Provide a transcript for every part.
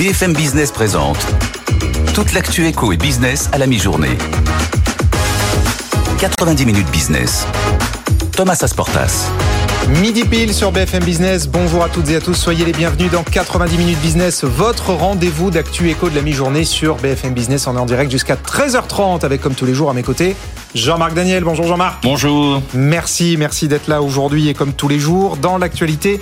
BFM Business présente toute l'actu éco et business à la mi-journée. 90 minutes business. Thomas Asportas. Midi pile sur BFM Business. Bonjour à toutes et à tous. Soyez les bienvenus dans 90 minutes business, votre rendez-vous d'actu éco de la mi-journée sur BFM Business. On est en direct jusqu'à 13h30 avec comme tous les jours à mes côtés Jean-Marc Daniel. Bonjour Jean-Marc. Bonjour. Merci, merci d'être là aujourd'hui et comme tous les jours dans l'actualité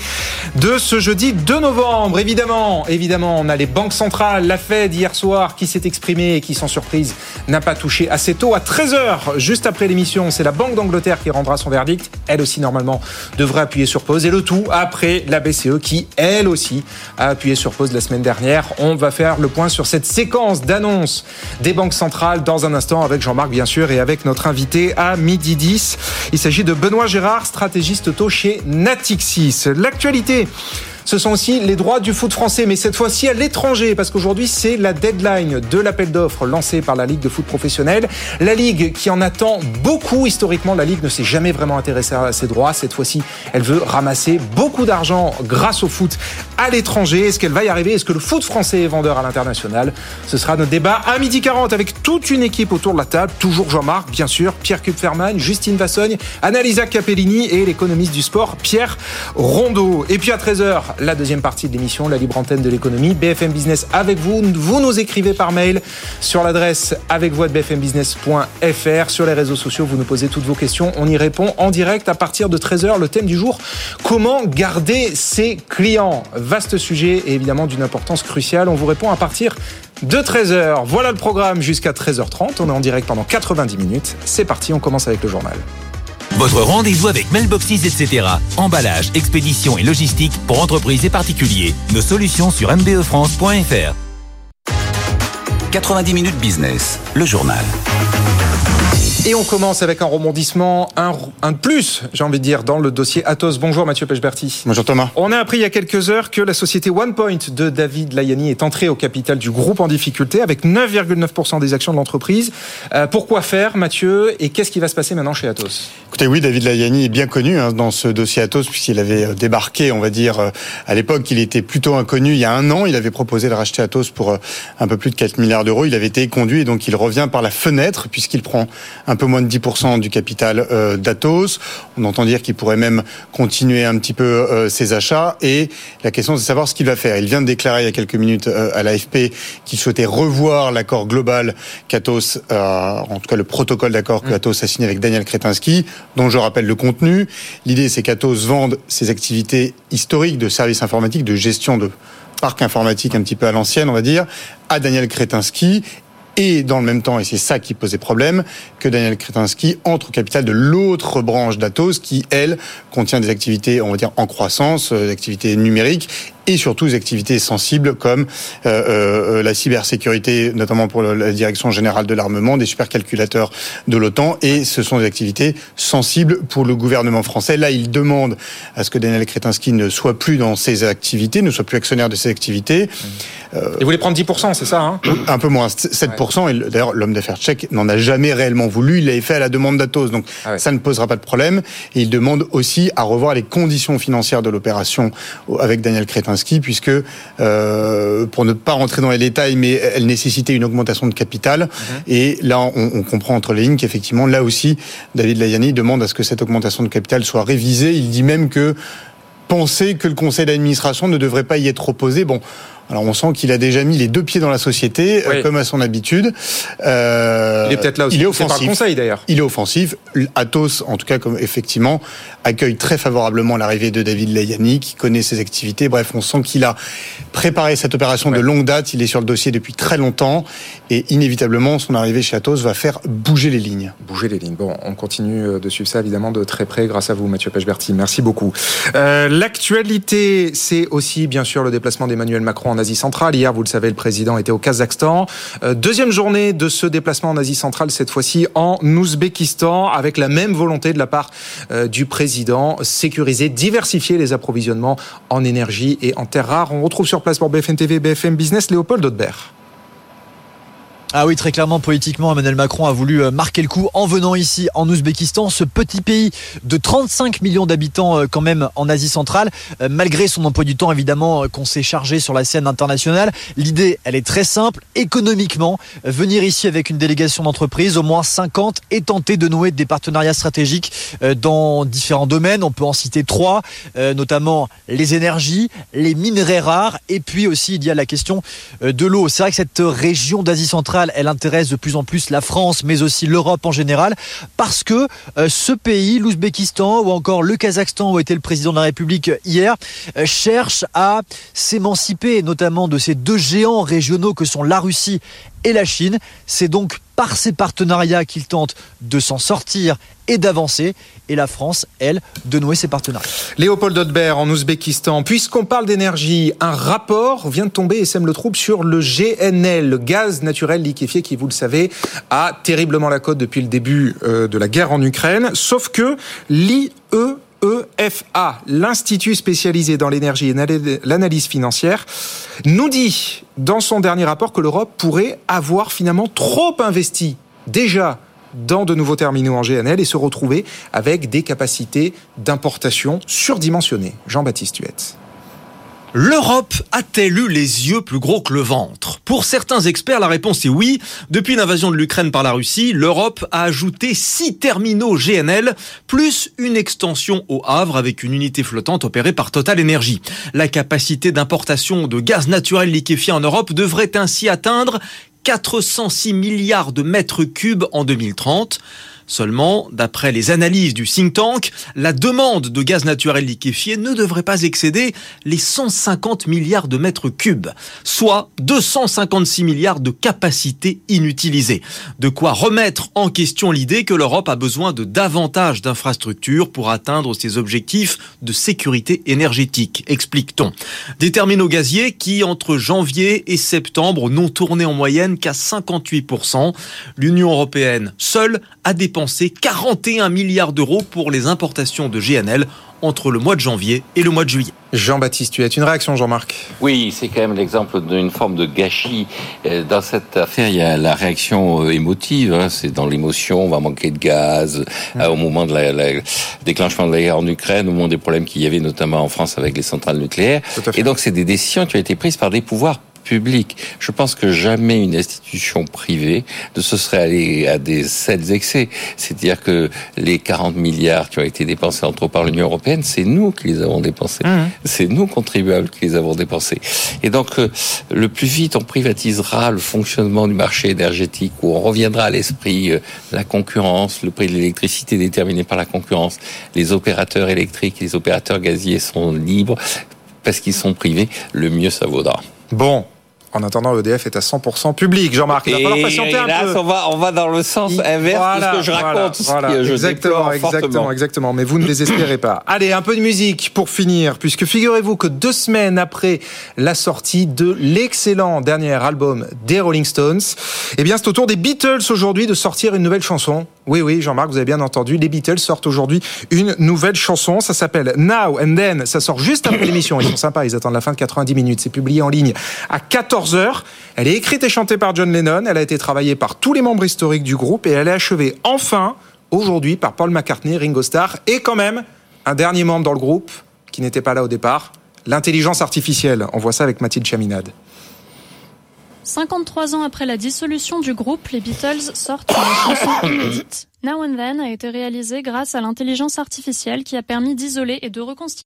de ce jeudi 2 novembre. Évidemment, évidemment, on a les banques centrales, la Fed hier soir qui s'est exprimée et qui sans surprise n'a pas touché assez tôt à 13h juste après l'émission. C'est la Banque d'Angleterre qui rendra son verdict. Elle aussi normalement devrait appuyer sur pause et le tout après la BCE qui elle aussi a appuyé sur pause la semaine dernière. On va faire le point sur cette séquence d'annonces des banques centrales dans un instant avec Jean-Marc bien sûr et avec notre invité à midi 10. Il s'agit de Benoît Gérard, stratégiste auto chez Natixis. L'actualité ce sont aussi les droits du foot français, mais cette fois-ci à l'étranger, parce qu'aujourd'hui c'est la deadline de l'appel d'offres lancé par la Ligue de foot professionnel. La Ligue qui en attend beaucoup historiquement, la Ligue ne s'est jamais vraiment intéressée à ses droits. Cette fois-ci, elle veut ramasser beaucoup d'argent grâce au foot à l'étranger. Est-ce qu'elle va y arriver? Est-ce que le foot français est vendeur à l'international? Ce sera notre débat à midi 40 avec toute une équipe autour de la table. Toujours Jean-Marc, bien sûr, Pierre Kupferman, Justine Vassogne, Annalisa Capellini et l'économiste du sport, Pierre Rondeau. Et puis à 13h, la deuxième partie de l'émission, la libre antenne de l'économie. BFM Business avec vous. Vous nous écrivez par mail sur l'adresse avec vous bfmbusiness.fr. Sur les réseaux sociaux, vous nous posez toutes vos questions. On y répond en direct à partir de 13h. Le thème du jour, comment garder ses clients? Vaste sujet et évidemment d'une importance cruciale. On vous répond à partir de 13h. Voilà le programme jusqu'à 13h30. On est en direct pendant 90 minutes. C'est parti, on commence avec le journal. Votre rendez-vous avec Mailboxes, etc. Emballage, expédition et logistique pour entreprises et particuliers. Nos solutions sur mbefrance.fr. 90 minutes business, le journal. Et on commence avec un rebondissement, un, un de plus, j'ai envie de dire, dans le dossier Atos. Bonjour Mathieu Pechberti. Bonjour Thomas. On a appris il y a quelques heures que la société OnePoint de David Layani est entrée au capital du groupe en difficulté avec 9,9% des actions de l'entreprise. Euh, pourquoi faire, Mathieu Et qu'est-ce qui va se passer maintenant chez Atos? Écoutez, oui, David Layani est bien connu hein, dans ce dossier Atos puisqu'il avait euh, débarqué, on va dire, euh, à l'époque, il était plutôt inconnu. Il y a un an, il avait proposé de racheter Atos pour un peu plus de 4 milliards d'euros. Il avait été conduit et donc il revient par la fenêtre puisqu'il prend un peu moins de 10% du capital euh, d'Atos. On entend dire qu'il pourrait même continuer un petit peu euh, ses achats. Et la question, c'est de savoir ce qu'il va faire. Il vient de déclarer il y a quelques minutes euh, à l'AFP qu'il souhaitait revoir l'accord global qu'Atos, en tout cas le protocole d'accord que mm. A signé avec Daniel Kretinsky, dont je rappelle le contenu. L'idée, c'est qu'Atos vende ses activités historiques de services informatiques, de gestion de parc informatique un petit peu à l'ancienne, on va dire, à Daniel Kretinsky et dans le même temps, et c'est ça qui posait problème, que Daniel Kretinsky entre au capital de l'autre branche d'Atos qui, elle, contient des activités, on va dire, en croissance, euh, des activités numériques et surtout des activités sensibles comme euh, euh, la cybersécurité, notamment pour la direction générale de l'armement, des supercalculateurs de l'OTAN, et ce sont des activités sensibles pour le gouvernement français. Là, il demande à ce que Daniel Kretinsky ne soit plus dans ces activités, ne soit plus actionnaire de ces activités. Euh, il voulait prendre 10%, c'est ça hein Un peu moins, 7%. Et d'ailleurs, l'homme d'affaires tchèque n'en a jamais réellement voulu. Il l'avait fait à la demande d'Atos, donc ah ça ne posera pas de problème. Et il demande aussi à revoir les conditions financières de l'opération avec Daniel Kretinsky puisque, euh, pour ne pas rentrer dans les détails, mais elle nécessitait une augmentation de capital. Mhm. Et là, on, comprend entre les lignes qu'effectivement, là aussi, David Layani demande à ce que cette augmentation de capital soit révisée. Il dit même que penser que le conseil d'administration ne devrait pas y être opposé. Bon, alors on sent qu'il a déjà mis les deux pieds dans la société, euh, comme à son habitude. Euh, il est peut-être là aussi. Il est offensif. conseil d'ailleurs. Il est offensif. Athos, en tout cas, comme effectivement, accueille très favorablement l'arrivée de David Layani, qui connaît ses activités. Bref, on sent qu'il a préparé cette opération de longue date. Il est sur le dossier depuis très longtemps, et inévitablement, son arrivée chez Athos va faire bouger les lignes. Bouger les lignes. Bon, on continue euh, de suivre ça évidemment de très près, grâce à vous, Mathieu Pechberti. Merci beaucoup. Euh, L'actualité, c'est aussi bien sûr le déplacement d'Emmanuel Macron en Asie centrale. Hier, vous le savez, le président était au Kazakhstan. Euh, deuxième journée de ce déplacement en Asie centrale, cette fois-ci en Ouzbékistan, avec la même volonté de la part euh, du président, sécuriser, diversifier les approvisionnements en énergie et en terres rares. On retrouve sur place pour BFM TV, BFM Business, Léopold Audebert. Ah oui, très clairement, politiquement, Emmanuel Macron a voulu euh, marquer le coup en venant ici en Ouzbékistan, ce petit pays de 35 millions d'habitants euh, quand même en Asie centrale, euh, malgré son emploi du temps évidemment qu'on s'est chargé sur la scène internationale. L'idée, elle est très simple, économiquement, venir ici avec une délégation d'entreprise, au moins 50, et tenter de nouer des partenariats stratégiques dans différents domaines. On peut en citer trois, notamment les énergies, les minerais rares, et puis aussi il y a la question de l'eau. C'est vrai que cette région d'Asie centrale elle intéresse de plus en plus la France, mais aussi l'Europe en général, parce que euh, ce pays, l'Ouzbékistan ou encore le Kazakhstan, où était le président de la République hier, euh, cherche à s'émanciper, notamment de ces deux géants régionaux que sont la Russie et la Chine. C'est donc par ces partenariats qu'il tente de s'en sortir et d'avancer. Et la France, elle, de nouer ses partenariats. Léopold Dodbert en Ouzbékistan. Puisqu'on parle d'énergie, un rapport vient de tomber et sème le trouble sur le GNL, le gaz naturel liquéfié qui, vous le savez, a terriblement la cote depuis le début euh, de la guerre en Ukraine. Sauf que l'IE EFA, l'Institut spécialisé dans l'énergie et l'analyse financière, nous dit dans son dernier rapport que l'Europe pourrait avoir finalement trop investi déjà dans de nouveaux terminaux en GNL et se retrouver avec des capacités d'importation surdimensionnées. Jean-Baptiste Huette. L'Europe a-t-elle eu les yeux plus gros que le ventre? Pour certains experts, la réponse est oui. Depuis l'invasion de l'Ukraine par la Russie, l'Europe a ajouté six terminaux GNL, plus une extension au Havre avec une unité flottante opérée par Total Energy. La capacité d'importation de gaz naturel liquéfié en Europe devrait ainsi atteindre 406 milliards de mètres cubes en 2030. Seulement, d'après les analyses du think tank, la demande de gaz naturel liquéfié ne devrait pas excéder les 150 milliards de mètres cubes, soit 256 milliards de capacités inutilisées. De quoi remettre en question l'idée que l'Europe a besoin de davantage d'infrastructures pour atteindre ses objectifs de sécurité énergétique, explique-t-on. Des terminaux gaziers qui, entre janvier et septembre, n'ont tourné en moyenne qu'à 58%. L'Union européenne seule a dépensé 41 milliards d'euros pour les importations de GNL entre le mois de janvier et le mois de juillet. Jean-Baptiste, tu as une réaction, Jean-Marc? Oui, c'est quand même l'exemple d'une forme de gâchis. Euh, dans cette affaire, il y a la réaction euh, émotive. Hein. c'est dans l'émotion, on va manquer de gaz. Euh, au moment de la, déclenchement de la guerre en Ukraine, au moment des problèmes qu'il y avait notamment en France avec les centrales nucléaires. Et donc, c'est des décisions qui ont été prises par des pouvoirs public. Je pense que jamais une institution privée ne se serait allée à des sels excès. C'est-à-dire que les 40 milliards qui ont été dépensés entre autres par l'Union européenne, c'est nous qui les avons dépensés. Mmh. C'est nous contribuables qui les avons dépensés. Et donc, euh, le plus vite on privatisera le fonctionnement du marché énergétique, où on reviendra à l'esprit euh, la concurrence, le prix de l'électricité déterminé par la concurrence, les opérateurs électriques, les opérateurs gaziers sont libres parce qu'ils sont privés, le mieux ça vaudra. Bon, en attendant, l'EDF est à 100% public. Jean-Marc, il va falloir patienter un peu. On va, on va dans le sens inverse de ce que je raconte. Voilà, je exactement, exactement, exactement. Mais vous ne désespérez pas. Allez, un peu de musique pour finir, puisque figurez-vous que deux semaines après la sortie de l'excellent dernier album des Rolling Stones, eh bien, c'est au tour des Beatles aujourd'hui de sortir une nouvelle chanson. Oui, oui, Jean-Marc, vous avez bien entendu. Les Beatles sortent aujourd'hui une nouvelle chanson. Ça s'appelle Now and Then. Ça sort juste après l'émission. Ils sont sympas. Ils attendent la fin de 90 minutes. C'est publié en ligne à 14 heures. Elle est écrite et chantée par John Lennon. Elle a été travaillée par tous les membres historiques du groupe et elle est achevée enfin aujourd'hui par Paul McCartney, Ringo Starr et quand même un dernier membre dans le groupe qui n'était pas là au départ, l'intelligence artificielle. On voit ça avec Mathilde Chaminade. 53 ans après la dissolution du groupe, les Beatles sortent une chanson inédite. Now and Then a été réalisée grâce à l'intelligence artificielle qui a permis d'isoler et de reconstituer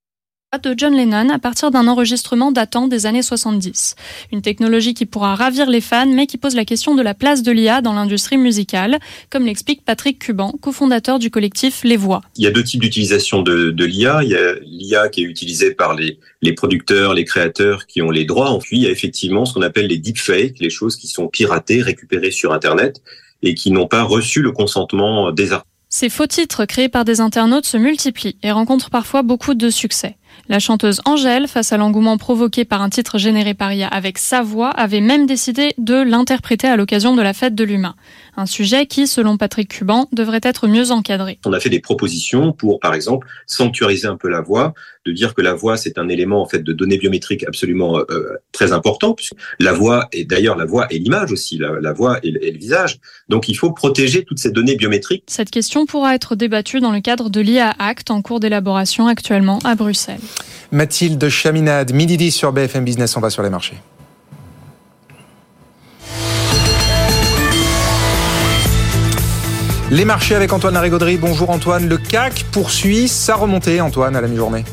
de John Lennon à partir d'un enregistrement datant des années 70. Une technologie qui pourra ravir les fans, mais qui pose la question de la place de l'IA dans l'industrie musicale, comme l'explique Patrick Cuban, cofondateur du collectif Les Voix. Il y a deux types d'utilisation de, de l'IA. Il y a l'IA qui est utilisée par les, les producteurs, les créateurs qui ont les droits. Puis il y a effectivement ce qu'on appelle les deepfakes, les choses qui sont piratées, récupérées sur Internet et qui n'ont pas reçu le consentement des artistes. Ces faux titres créés par des internautes se multiplient et rencontrent parfois beaucoup de succès. La chanteuse Angèle, face à l'engouement provoqué par un titre généré par IA avec sa voix, avait même décidé de l'interpréter à l'occasion de la fête de l'humain. Un sujet qui, selon Patrick Cuban, devrait être mieux encadré. On a fait des propositions pour, par exemple, sanctuariser un peu la voix, de dire que la voix c'est un élément en fait de données biométriques absolument euh, très important, puisque la voix et d'ailleurs la voix et l'image aussi, la, voix et, et, le visage. Donc il faut protéger toutes ces données biométriques. Cette question pourra être débattue dans le cadre de l'IA Act en cours d'élaboration actuellement à Bruxelles. Mathilde Chaminade, midi 10 sur BFM Business, on va sur les marchés. Les marchés avec Antoine Larigauderie. Bonjour Antoine. Le CAC poursuit sa remontée, Antoine, à la mi-journée.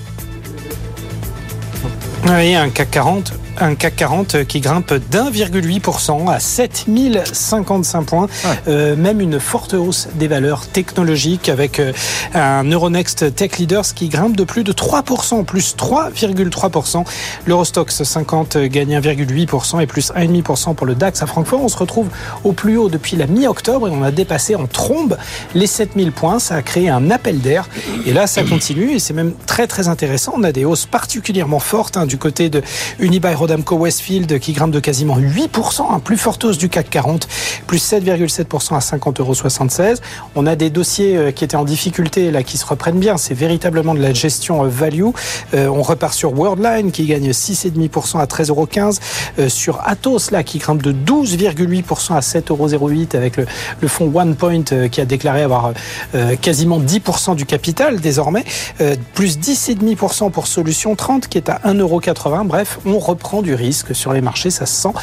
Oui, un CAC 40 un CAC 40 qui grimpe d'1,8% à 7055 points. Euh, même une forte hausse des valeurs technologiques avec euh, un Euronext Tech Leaders qui grimpe de plus de 3%, plus 3,3%. L'Eurostox 50 gagne 1,8% et plus 1,5% pour le DAX à Francfort. On se retrouve au plus haut depuis la mi-octobre et on a dépassé en trombe les 7000 points. Ça a créé un appel d'air et là ça continue et c'est même très très intéressant. On a des hausses particulièrement fortes hein, du côté de Unibail Rodamco Westfield qui grimpe de quasiment 8%, un plus forte hausse du CAC 40, plus 7,7% à 50,76 euros. On a des dossiers euh, qui étaient en difficulté là qui se reprennent bien. C'est véritablement de la gestion euh, value. Euh, on repart sur Worldline qui gagne 6,5% à 13,15 euros. Sur Atos là qui grimpe de 12,8% à 7,08 euros avec le, fonds OnePoint qui a déclaré avoir quasiment 10% du capital désormais. Plus 10,5% pour Solution 30 qui est à 1,80 euros. Bref, on reprend du risque sur les marchés, ça se sent.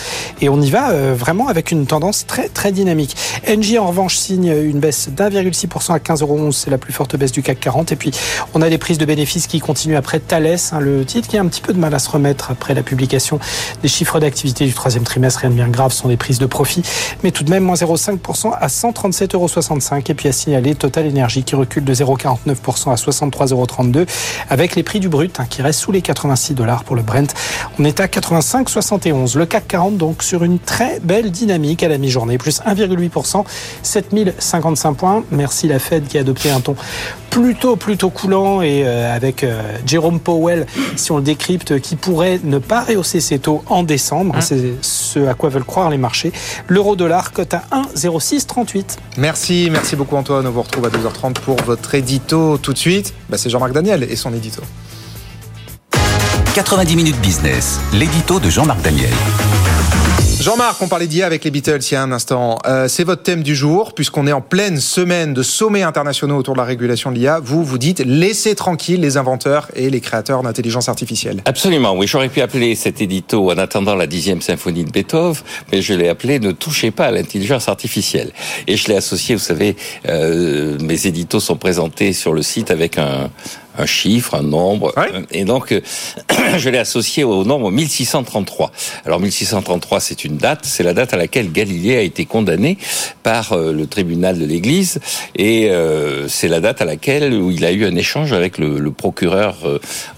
Et on y va euh, vraiment avec une tendance très très dynamique. Engie en revanche signe une baisse d'1,6% à 15,11 euros, c'est la plus forte baisse du CAC 40. Et puis on a des prises de bénéfices qui continuent après Thales, hein, le titre qui a un petit peu de mal à se remettre après la publication des chiffres d'activité du troisième trimestre. Rien de bien grave, sont des prises de profit, mais tout de même moins 0,5% à 137,65 euros. Et puis à signaler Total Energy qui recule de 0,49% à 63,32 euros avec les prix du brut hein, qui restent sous les 86 dollars pour le Brent. On est à 85,71. Le CAC 40 donc sur une très belle dynamique à la mi-journée, plus 1,8%, 7055 points. Merci la Fed qui a adopté un ton plutôt plutôt coulant et euh, avec euh, Jérôme Powell, si on le décrypte, qui pourrait ne pas rehausser ses taux en décembre. Hein. C'est ce à quoi veulent croire les marchés. L'euro-dollar cote à 1,0638. Merci, merci beaucoup Antoine. On vous retrouve à 12h30 pour votre édito. Tout de suite, bah, c'est Jean-Marc Daniel et son édito. 90 minutes business, l'édito de Jean-Marc Daniel. Jean-Marc, on parlait d'IA avec les Beatles il y a un instant. Euh, c'est votre thème du jour, puisqu'on est en pleine semaine de sommets internationaux autour de la régulation de l'IA. Vous, vous dites, laissez tranquilles les inventeurs et les créateurs d'intelligence artificielle. Absolument, oui. J'aurais pu appeler cet édito en attendant la dixième symphonie de Beethoven, mais je l'ai appelé Ne touchez pas à l'intelligence artificielle. Et je l'ai associé, vous savez, euh, mes éditos sont présentés sur le site avec un, un chiffre, un nombre. Et donc, euh, je l'ai associé au nombre 1633. Alors, 1633, c'est une date, c'est la date à laquelle Galilée a été condamné par euh, le tribunal de l'Église, et euh, c'est la date à laquelle où il a eu un échange avec le, le procureur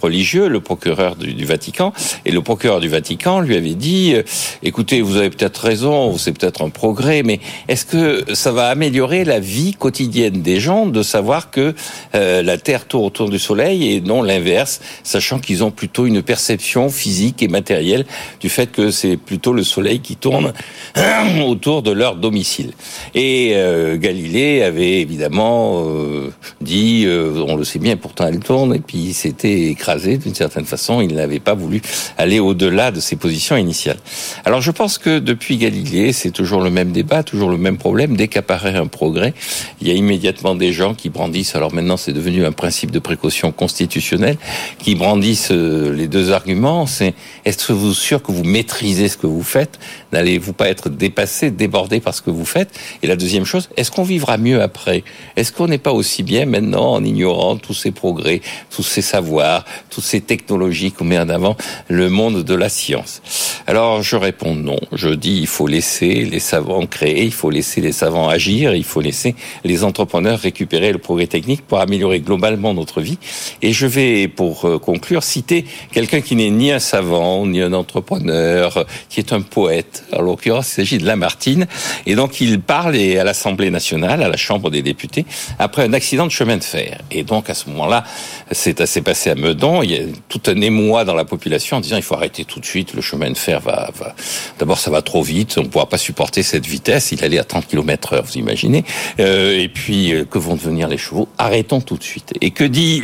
religieux, le procureur du, du, Vatican, et le procureur du Vatican lui avait dit "Écoutez, vous avez peut-être raison, c'est peut-être un progrès, mais est-ce que ça va améliorer la vie quotidienne des gens de savoir que la Terre tourne autour du Soleil et non l'inverse, sachant qu'ils ont plutôt une perception physique et matérielle du fait que c'est plutôt le Soleil qui tourne autour de leur domicile. Et euh, Galilée avait évidemment euh, dit, euh, on le sait bien, pourtant elle tourne, et puis il s'était écrasé d'une certaine façon, il n'avait pas voulu aller au-delà de ses positions initiales. Alors je pense que depuis Galilée, c'est toujours le même débat, toujours le même problème, dès qu'apparaît un progrès, il y a immédiatement des gens qui brandissent, alors maintenant c'est devenu un principe de précaution, constitutionnelle qui brandissent euh, les deux arguments. C'est est-ce que vous êtes sûr que vous maîtrisez ce que vous faites? N'allez-vous pas être dépassé, débordé par ce que vous faites? Et la deuxième chose, est-ce qu'on vivra mieux après? Est-ce qu'on n'est pas aussi bien maintenant en ignorant tous ces progrès, tous ces savoirs, toutes ces technologies qu'on met en avant le monde de la science? Alors je réponds non. Je dis il faut laisser les savants créer, il faut laisser les savants agir, il faut laisser les entrepreneurs récupérer le progrès technique pour améliorer globalement notre vie. Et je vais, pour euh, conclure, citer quelqu'un qui n'est ni un savant, ni un entrepreneur, qui est un poète. En l'occurrence, il s'agit de Lamartine. Et donc il parle à l'Assemblée nationale, à la Chambre des députés, après un accident de chemin de fer. Et donc à ce moment-là, c'est assez passé à Meudon. Il y a tout un émoi dans la population en disant il faut arrêter tout de suite, le chemin de fer va, va... d'abord ça va trop vite, on ne pourra pas supporter cette vitesse, il allait à 30 km heure, vous imaginez. Euh, et puis euh, que vont devenir les chevaux? Arrêtons tout de suite. Et que dit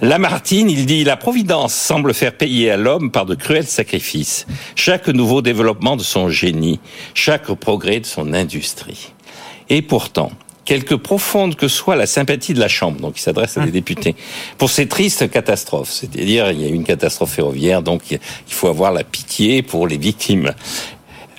Lamartine Il dit la providence semble faire payer à l'homme par de cruels sacrifices chaque nouveau développement de son génie, chaque progrès de son industrie. Et pourtant, quelque profonde que soit la sympathie de la Chambre, donc il s'adresse à des hum. députés, pour ces tristes catastrophes. C'est-à-dire, il y a eu une catastrophe ferroviaire, donc il faut avoir la pitié pour les victimes.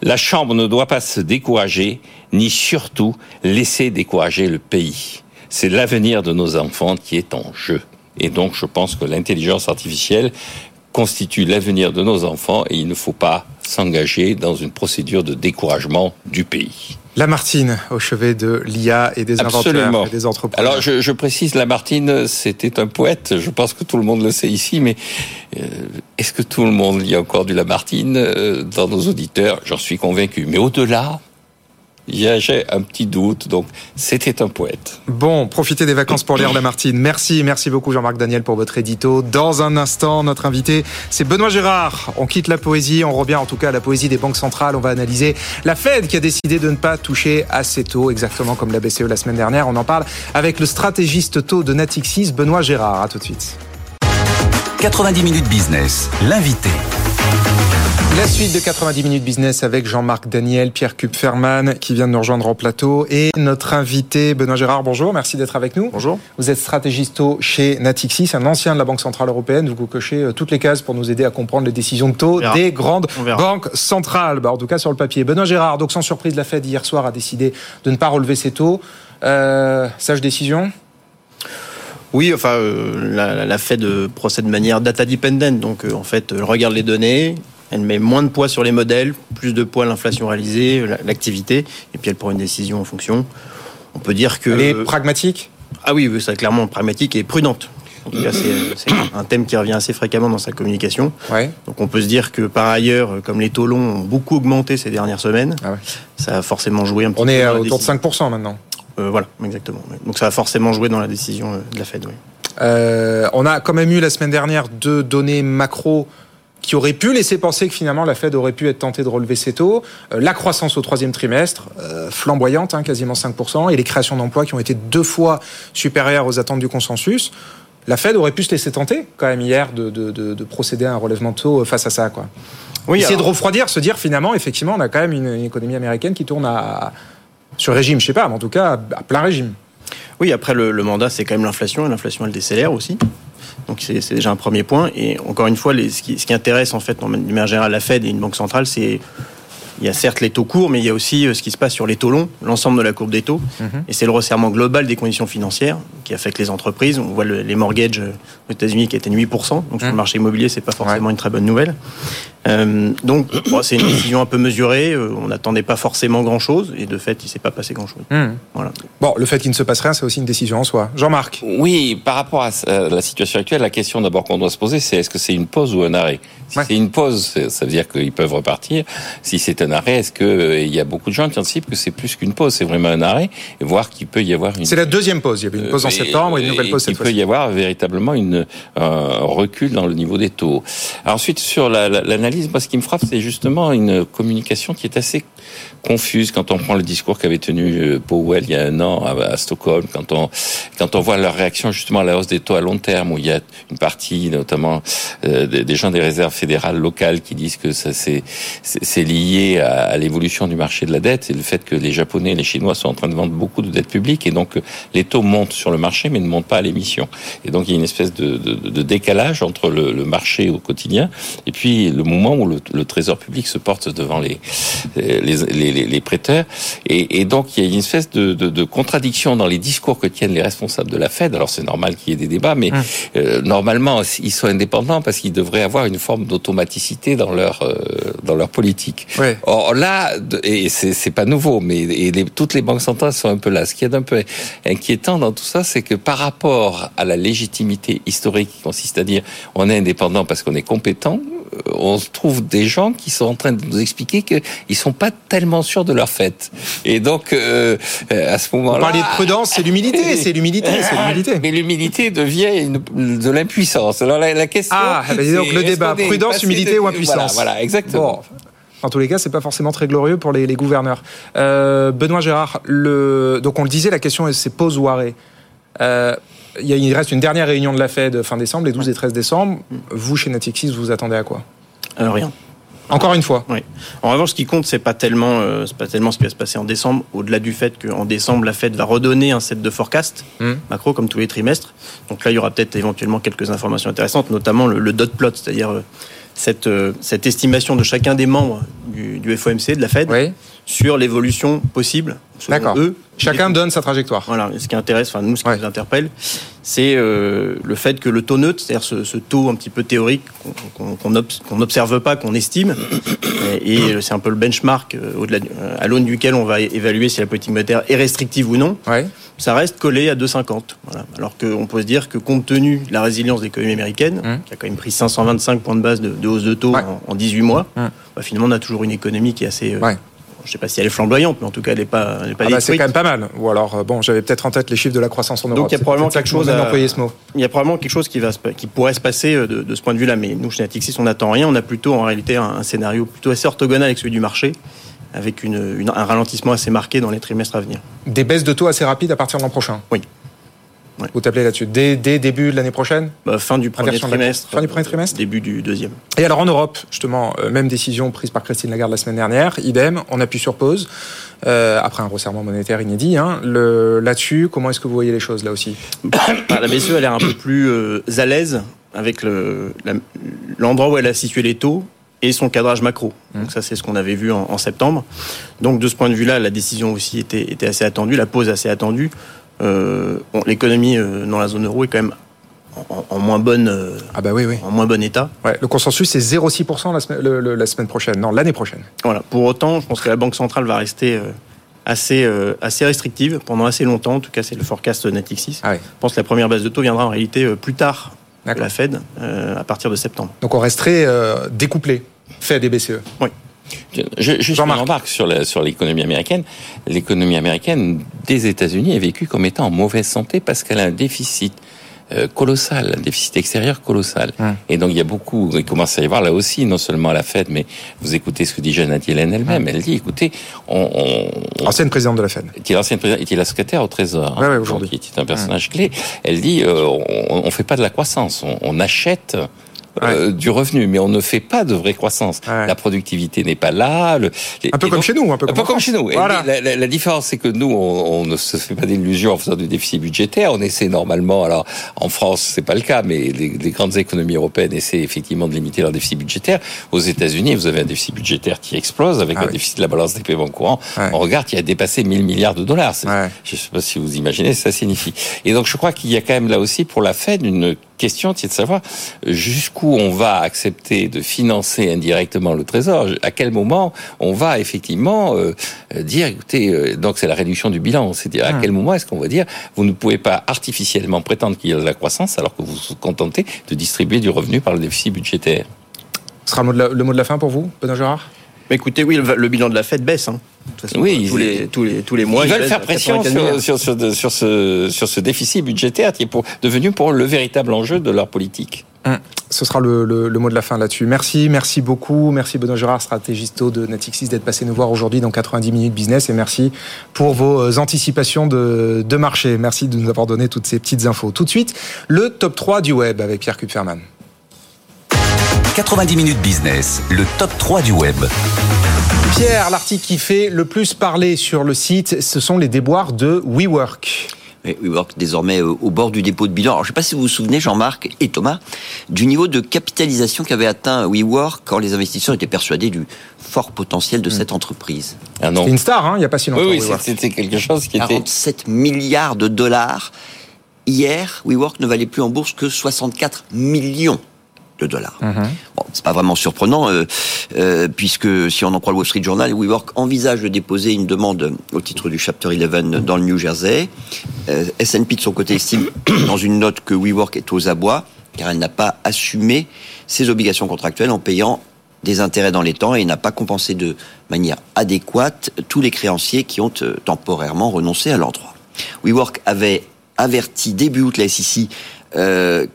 La Chambre ne doit pas se décourager, ni surtout laisser décourager le pays. C'est l'avenir de nos enfants qui est en jeu. Et donc, je pense que l'intelligence artificielle constitue l'avenir de nos enfants et il ne faut pas s'engager dans une procédure de découragement du pays. Lamartine, au chevet de l'IA et des inventeurs et des entrepreneurs. Alors je, je précise, Lamartine, c'était un poète. Je pense que tout le monde le sait ici, mais euh, est-ce que tout le monde lit encore du Lamartine euh, dans nos auditeurs? J'en suis convaincu. Mais au-delà, j'ai un petit doute, donc c'était un poète. Bon, profitez des vacances pour lire Lamartine. Merci, merci beaucoup Jean-Marc Daniel pour votre édito. Dans un instant, notre invité, c'est Benoît Gérard. On quitte la poésie, on revient en tout cas à la poésie des banques centrales. On va analyser la Fed qui a décidé de ne pas toucher assez tôt, exactement comme la BCE la semaine dernière. On en parle avec le stratégiste taux de Natixis, Benoît Gérard. À tout de suite. 90 minutes business, l'invité. La suite de 90 minutes business avec Jean-Marc Daniel, Pierre Kupferman qui vient de nous rejoindre en plateau et notre invité Benoît Gérard. Bonjour, merci d'être avec nous. Bonjour. Vous êtes stratégiste chez Natixis, un ancien de la Banque Centrale Européenne. Vous cochez euh, toutes les cases pour nous aider à comprendre les décisions de taux des grandes banques centrales. Bah, en tout cas sur le papier. Benoît Gérard, donc sans surprise, la Fed hier soir a décidé de ne pas relever ses taux. Euh, sage décision? Oui, enfin, euh, la, la, Fed procède de manière data dependent, donc en fait, elle regarde les données, elle met moins de poids sur les modèles, plus de poids l'inflation réalisée, l'activité, et puis elle prend une décision en fonction. On peut dire que... Elle est pragmatique? Ah oui, c'est clairement pragmatique et prudente. En tout cas, c'est un thème qui revient assez fréquemment dans sa communication. Ouais. Donc on peut se dire que par ailleurs, comme les taux longs ont beaucoup augmenté ces dernières semaines, ah ouais. ça a forcément joué un petit on peu. On est autour de 5% maintenant. Euh, voilà, exactement. Donc ça a forcément joué dans la décision euh, de la Fed. Oui. Euh, on a quand même eu la semaine dernière deux données macro qui aurait pu laisser penser que finalement la Fed aurait pu être tentée de relever ses taux. Euh, la croissance au troisième trimestre, euh, flamboyante, hein, quasiment 5%, et les créations d'emplois qui ont été deux fois supérieures aux attentes du consensus. La Fed aurait pu se laisser tenter quand même hier de, de, de, de procéder à un relèvement de taux face à ça. Quoi. Oui, Essayer de refroidir, se dire finalement, effectivement, on a quand même une, une économie américaine qui tourne à, sur régime, je sais pas, mais en tout cas à plein régime. Oui, après le, le mandat, c'est quand même l'inflation, et l'inflation elle décélère aussi. Donc c'est déjà un premier point. Et encore une fois, ce, qui, ce, qui, intéresse en fait, en manière générale, la Fed et une banque centrale, c'est il y a certes les taux courts, mais il y a aussi euh, ce qui se passe sur les taux longs, l'ensemble de la courbe des taux. -hmm. Et c'est le resserrement global des conditions financières qui affecte les entreprises. On voit le, les mortgages euh, aux États-Unis qui étaient 8%. Donc sur le mhm. marché immobilier, c'est pas forcément ouais. une très bonne nouvelle. Euh, donc bon, c'est une décision un peu mesurée. On n'attendait pas forcément grand-chose et de fait, il s'est pas passé grand-chose. Mmh. Voilà. Bon, le fait qu'il ne se passe rien, c'est aussi une décision en soi. Jean-Marc. Oui, par rapport à la situation actuelle, la question d'abord qu'on doit se poser, c'est est-ce que c'est une pause ou un arrêt? Si ouais. c'est une pause, ça veut dire qu'ils peuvent repartir. Si c'est un arrêt, est-ce que euh, y a beaucoup de gens qui anticipent que c'est plus qu'une pause, c'est vraiment un arrêt, et voir qu'il peut y avoir une. C'est la deuxième pause. Il y avait une pause en septembre et une nouvelle pause cette fois. Il peut y avoir véritablement une un recul dans le niveau des taux. Alors, ensuite, sur l'analyse, la, moi, ce qui me frappe, c'est justement une communication qui est assez confuse quand on prend le discours qu'avait tenu euh, Powell il y a un an à, Stockholm, quand on quand on voit leur réaction justement à la hausse des taux à long terme, où il y a une partie, notamment euh, des gens des réserves fédérales locales, qui disent que ça c'est c'est lié lié à, à l'évolution du marché de la dette et le fait que les Japonais et les Chinois sont en train de vendre beaucoup de dettes publiques et donc euh, les taux montent sur le marché mais ne montent pas à l'émission. Et donc il y a une espèce de, de, de décalage entre le, le, marché au quotidien et puis le moment où le, le Trésor public se porte devant les, les, les, les prêteurs. Et, et, donc il y a une espèce de, de, contradiction dans les discours que tiennent les responsables de la Fed. Alors c'est normal qu'il y ait des débats, mais hum. euh, normalement ils sont indépendants parce qu'ils devraient avoir une forme d'automaticité dans leur euh, dans leur politique. Ouais. Or là, et c'est pas nouveau, mais et les, toutes les banques centrales sont un peu là. Ce qui est un peu inquiétant dans tout ça, c'est que par rapport à la légitimité historique qui consiste à dire on est indépendant parce qu'on est compétent, euh, on trouve des gens qui sont en train de nous expliquer qu'ils sont pas tellement sûrs de leur fait. Et donc, euh, à ce moment-là... Parler de prudence, c'est l'humilité, c'est l'humilité, c'est l'humilité. Mais l'humilité devient une, de l'impuissance. Alors la, la, question... Ah, bah donc le débat, prudence, humilité ou impuissance. Voilà, voilà exactement. Bon. En tous les cas, c'est pas forcément très glorieux pour les, les gouverneurs. Euh, Benoît Gérard, le... donc on le disait, la question c'est pause ou arrêt. Euh, il reste une dernière réunion de la Fed fin décembre, les 12 et 13 décembre. Vous, chez Natixis, vous attendez à quoi? Euh, Rien. Encore une fois. Oui. En revanche, ce qui compte, c'est pas tellement, euh, c'est pas tellement ce qui va se passer en décembre. Au-delà du fait qu'en décembre, la Fed va redonner un set de forecast Hmm. macro comme tous les trimestres. Donc là, il y aura peut-être éventuellement quelques informations intéressantes, notamment le, le dot plot, c'est-à-dire euh, cette, euh, cette estimation de chacun des membres du, FOMC, de la Fed. Sur l'évolution possible. D'accord. Chacun donne sa trajectoire. Voilà, ce qui intéresse, enfin nous, ce qui Ouais. nous interpelle, c'est euh, le fait que le taux neutre, c'est-à-dire ce, ce taux un petit peu théorique qu'on qu'on n'observe pas, qu'on estime, et, et c'est un peu le benchmark euh, au-delà, euh, à l'aune duquel on va évaluer si la politique monétaire est restrictive ou non. Ouais. Ça reste collé à 2,50. Voilà. Alors qu'on peut se dire que compte tenu de la résilience de l'économie américaine, Hum. qui a quand même pris 525 points de base de, de hausse de taux Ouais. en, en 18 mois, Hum. bah, finalement on a toujours une économie qui est assez. euh, Je sais pas si elle est flamboyante, mais en tout cas elle n'est pas, elle est pas Ah bah, c'est quand même pas mal. Ou alors, euh, bon, j'avais peut-être en tête les chiffres de la croissance en Europe. Donc, il y a probablement quelque chose à- ce mot. Il y a probablement quelque chose qui, va qui pourrait se passer euh, de, de ce point de vue-là, mais nous, chez Natixis, on n'attend rien. On a plutôt, en réalité, un, un scénario plutôt assez orthogonal avec celui du marché, avec une, une- un ralentissement assez marqué dans les trimestres à venir. Des baisses de taux assez rapides à partir de l'an prochain? Oui. Ouais. Vous t'appelez là-dessus. Dès, dès début de l'année prochaine? Bah, fin du premier la trimestre. Fin du premier trimestre? Début du deuxième. Et alors en Europe, justement, euh, même décision prise par Christine Lagarde la semaine dernière, idem, on appuie sur pause, euh, après un resserrement monétaire inédit. Hein, le- Là-dessus, comment est-ce que vous voyez les choses là aussi? Ah, la BCE a l'air un peu plus euh, à l'aise avec le- l'endroit où elle a situé les taux et son cadrage macro. Donc ça, c'est ce qu'on avait vu en, en septembre. Donc de ce point de vue-là, la décision aussi était, était assez attendue, la pause assez attendue. Euh, bon, L'économie euh, dans la zone euro est quand même en, en moins bonne, euh, Ah bah oui, oui. en moins bon état. Ouais, le consensus, c'est 0,6% la, semaine- le- le- la semaine prochaine. Non, l'année prochaine. Voilà. Pour autant, je pense que la Banque centrale va rester assez, assez restrictive pendant assez longtemps. En tout cas, c'est le forecast Natixis. Ah oui. Je pense que la première base de taux viendra en réalité plus tard que la Fed, à partir de septembre. Donc on resterait découplé, fait des BCE. Je, juste une remarque sur la- sur l'économie américaine. L'économie américaine des États-Unis est vécue comme étant en mauvaise santé parce qu'elle a un déficit euh, colossal, un déficit extérieur colossal. Hum. Et donc il y a beaucoup, il commence à y avoir là aussi, non seulement à la Fed, mais vous écoutez ce que dit Janet Yellen elle-même. Elle dit, écoutez, on, on, Ancienne présidente de la Fed. qui est l'ancienne présidente, qui est la secrétaire au Trésor, hein, Ouais, donc, aujourd'hui. qui était un personnage clé. Elle dit, euh, on, on fait pas de la croissance, on, on achète. Euh, du revenu, mais on ne fait pas de vraie croissance. Ouais. La productivité n'est pas là. le- les- Un peu comme donc- chez nous. Un peu un comme, peu en comme chez nous. Voilà. La, la- la différence, c'est que nous, on, on ne se fait pas d'illusions en faisant du déficit budgétaire. On essaie normalement, alors en France, c'est pas le cas, mais les, les grandes économies européennes essaient effectivement de limiter leur déficit budgétaire. Aux États-Unis, vous avez un déficit budgétaire qui explose avec Ah un oui. déficit de la balance des paiements courants. Ouais. On regarde, il a dépassé 1000 milliards de dollars. Je ne sais pas si vous imaginez ce que ça signifie. Et donc, je crois qu'il y a quand même là aussi pour la Fed une question, c'est de savoir jusqu'où on va accepter de financer indirectement le Trésor. À quel moment on va effectivement euh, dire, écoutez, euh, donc c'est la réduction du bilan. C'est-à-dire à Hum. quel moment est-ce qu'on va dire, vous ne pouvez pas artificiellement prétendre qu'il y a de la croissance alors que vous vous contentez de distribuer du revenu par le déficit budgétaire? Ce sera le mot, de la, mot de la fin pour vous, Benoît Gérard? Écoutez, oui, le, le bilan de la Fed baisse. Hein. Façon, Oui, tous, ils- les, tous, les, tous les mois. Ils il veulent faire pression 84 sur, milliards. sur, sur, de- sur ce, sur ce déficit budgétaire qui est pour, devenu pour le véritable enjeu de leur politique. Ce sera le, le- le mot de la fin là-dessus. Merci, merci beaucoup. Merci Benoît Gérard, stratégisto de Natixis, d'être passé nous voir aujourd'hui dans 90 minutes business. Et merci pour vos euh, anticipations de, de marché. Merci de nous avoir donné toutes ces petites infos. Tout de suite, le top 3 du web avec Pierre Kupferman. 90 minutes business, le top 3 du web. Pierre, l'article qui fait le plus parler sur le site, ce sont les déboires de WeWork. Oui, WeWork désormais euh, au bord du dépôt de bilan. Alors, je ne sais pas si vous vous souvenez, Jean-Marc et Thomas, du niveau de capitalisation qu'avait atteint WeWork quand les investisseurs étaient persuadés du fort potentiel de cette entreprise. Ah. C'est une star, hein, il n'y a pas si longtemps. Oui, c'était quelque chose qui était. 47 milliards de dollars. Hier, WeWork ne valait plus en bourse que 64 millions de dollars. Mhm. Bon, c'est pas vraiment surprenant, euh, euh, puisque si on en croit le Wall Street Journal, WeWork envisage de déposer une demande au titre du Chapter 11 dans le New Jersey. Euh, S&P de son côté estime dans une note que WeWork est aux abois, car elle n'a pas assumé ses obligations contractuelles en payant des intérêts dans les temps et n'a pas compensé de manière adéquate tous les créanciers qui ont euh, temporairement renoncé à leurs droits. WeWork avait averti début août la SEC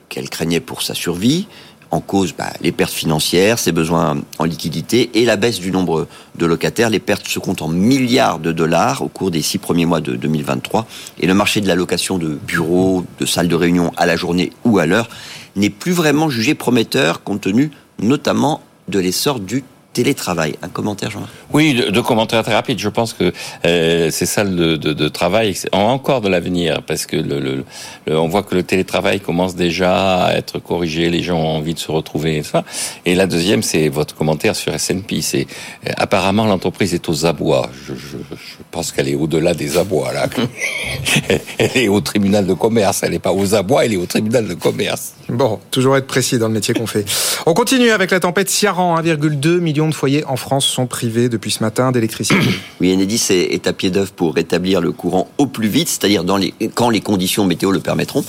qu'elle craignait pour sa survie, en cause bah, les pertes financières, ses besoins en liquidité et la baisse du nombre de locataires. Les pertes se comptent en milliards de dollars au cours des six premiers mois de 2023 et le marché de la location de bureaux, de salles de réunion à la journée ou à l'heure n'est plus vraiment jugé prometteur compte tenu notamment de l'essor du télétravail. Un commentaire, Jean-Marc? Oui, deux commentaires très rapides. Je pense que euh, ces salles de, de, de travail ont encore de l'avenir parce que le, le, le- on voit que le télétravail commence déjà à être corrigé. Les gens ont envie de se retrouver et ça. Et la deuxième, c'est votre commentaire sur S&P. C'est euh, apparemment l'entreprise est aux abois. Je, je, je pense qu'elle est au-delà des abois là. elle est au tribunal de commerce. Elle n'est pas aux abois. Elle est au tribunal de commerce. Bon, toujours être précis dans le métier qu'on fait. On continue avec la tempête Ciaran. 1,2 million de foyers en France sont privés depuis ce matin d'électricité. Oui, Enedis est, à pied d'œuvre pour rétablir le courant au plus vite, c'est-à-dire les, quand les conditions météo le permettront.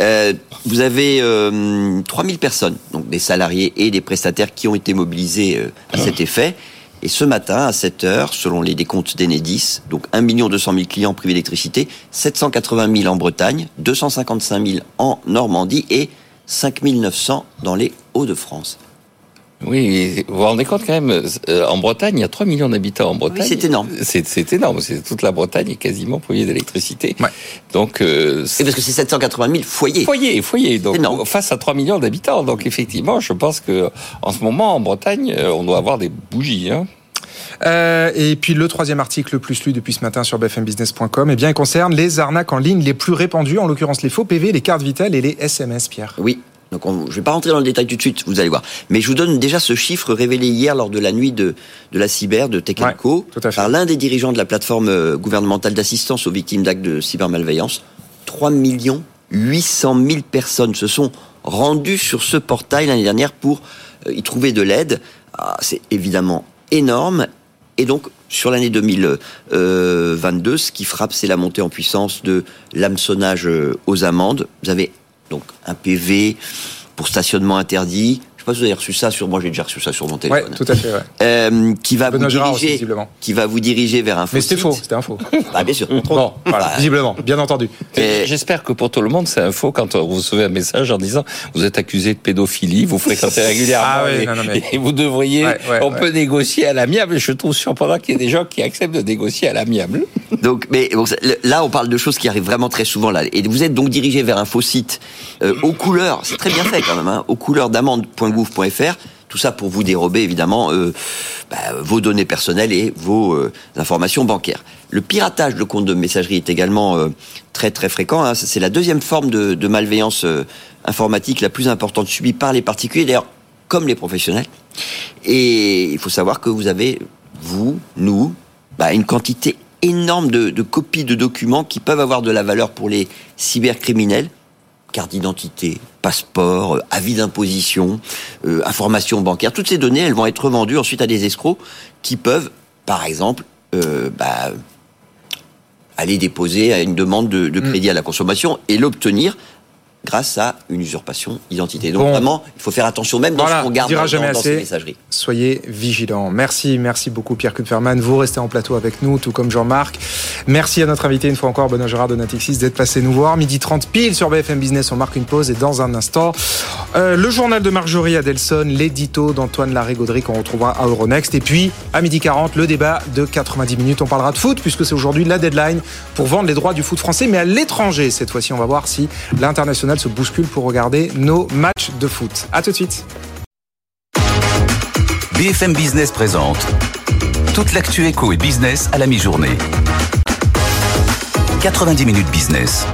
Euh, vous avez euh, 3000 personnes, donc des salariés et des prestataires qui ont été mobilisés euh, à cet effet. Et ce matin, à 7 heures, selon les décomptes d'Enedis, donc 1 200 000 clients privés d'électricité, 780 000 en Bretagne, 255 000 en Normandie et 5 900 dans les Hauts-de-France. Oui, vous vous rendez compte quand même, euh, en Bretagne, il y a 3 millions d'habitants en Bretagne. c'est énorme. C'est c'est énorme, c'est toute la Bretagne est quasiment privée d'électricité. Donc, euh, Et parce que c'est 780 000 foyers. Foyers, foyers. Donc, énorme. face à 3 millions d'habitants. Donc, effectivement, je pense que en ce moment, en Bretagne, euh, on doit avoir des bougies. Hein. Euh, et puis le troisième article le plus lu depuis ce matin sur bfmbusiness.com, eh bien, il concerne les arnaques en ligne les plus répandues, en l'occurrence les faux PV, les cartes vitales et les SMS, Pierre. Oui. Donc on- je ne vais pas rentrer dans le détail tout de suite, vous allez voir. Mais je vous donne déjà ce chiffre révélé hier lors de la nuit de, de la cyber de Tech Co par l'un des dirigeants de la plateforme euh, gouvernementale d'assistance aux victimes d'actes de cybermalveillance. 3 800 000 personnes se sont rendues sur ce portail l'année dernière pour euh, y trouver de l'aide. Ah, C'est évidemment énorme. Et donc, sur l'année 2022, ce qui frappe, c'est la montée en puissance de l'hameçonnage euh, aux amendes. Vous avez donc un PV pour stationnement interdit. Je sais pas si vous avez reçu ça sur moi, j'ai déjà reçu ça sur mon Ouais, téléphone. tout à fait. Ouais. Euh, qui va Benoît vous Gérard diriger, qui va vous diriger vers un faux Mais c'était faux, c'était un faux. Ah, bien sûr. Bon, voilà, visiblement, bien entendu. J'espère que pour tout le monde, c'est un faux quand vous recevez un message en disant vous êtes accusé de pédophilie, vous fréquentez régulièrement Ah oui, et, non, non, mais- et vous devriez, Ouais, ouais, on ouais. peut négocier à l'amiable. Je trouve surprenant qu'il y ait des gens qui acceptent de négocier à l'amiable. Donc, mais bon, là, on parle de choses qui arrivent vraiment très souvent là. Et vous êtes donc dirigé vers un faux site euh, aux couleurs. C'est très bien fait quand même. Hein, aux couleurs Tout ça pour vous dérober évidemment euh, bah, vos données personnelles et vos euh, informations bancaires. Le piratage de comptes de messagerie est également euh, très très fréquent. hein. C'est la deuxième forme de, malveillance informatique la plus importante subie par les particuliers, d'ailleurs comme les professionnels. Et il faut savoir que vous avez, vous, nous, bah, une quantité énorme de copies de documents qui peuvent avoir de la valeur pour les cybercriminels. Carte d'identité, passeport, euh, avis d'imposition, euh, informations bancaires. Toutes ces données, elles vont être vendues ensuite à des escrocs qui peuvent, par exemple, euh, bah, aller déposer à une demande de, de crédit à la consommation et l'obtenir grâce à une usurpation d'identité. Donc Bon. vraiment, il faut faire attention même dans Voilà, ce qu'on on garde dira dans, jamais dans ces assez. messageries. Soyez vigilants. Merci, merci beaucoup Pierre Kupferman. Vous restez en plateau avec nous, tout comme Jean-Marc. Merci à notre invité une fois encore, Benoît Gérard de Natixis, d'être passé nous voir. Midi 30 pile sur BFM Business, on marque une pause et dans un instant, euh, le journal de Marjorie Adelson, l'édito d'Antoine Larré-Gaudry qu'on retrouvera à Euronext. Et puis, à midi 40, le débat de 90 minutes. On parlera de foot puisque c'est aujourd'hui la deadline pour vendre les droits du foot français, mais à l'étranger. Cette fois-ci, on va voir si l'international se bouscule pour regarder nos matchs de foot. À tout de suite. BFM Business présente toute l'actu éco et business à la mi-journée. 90 minutes business.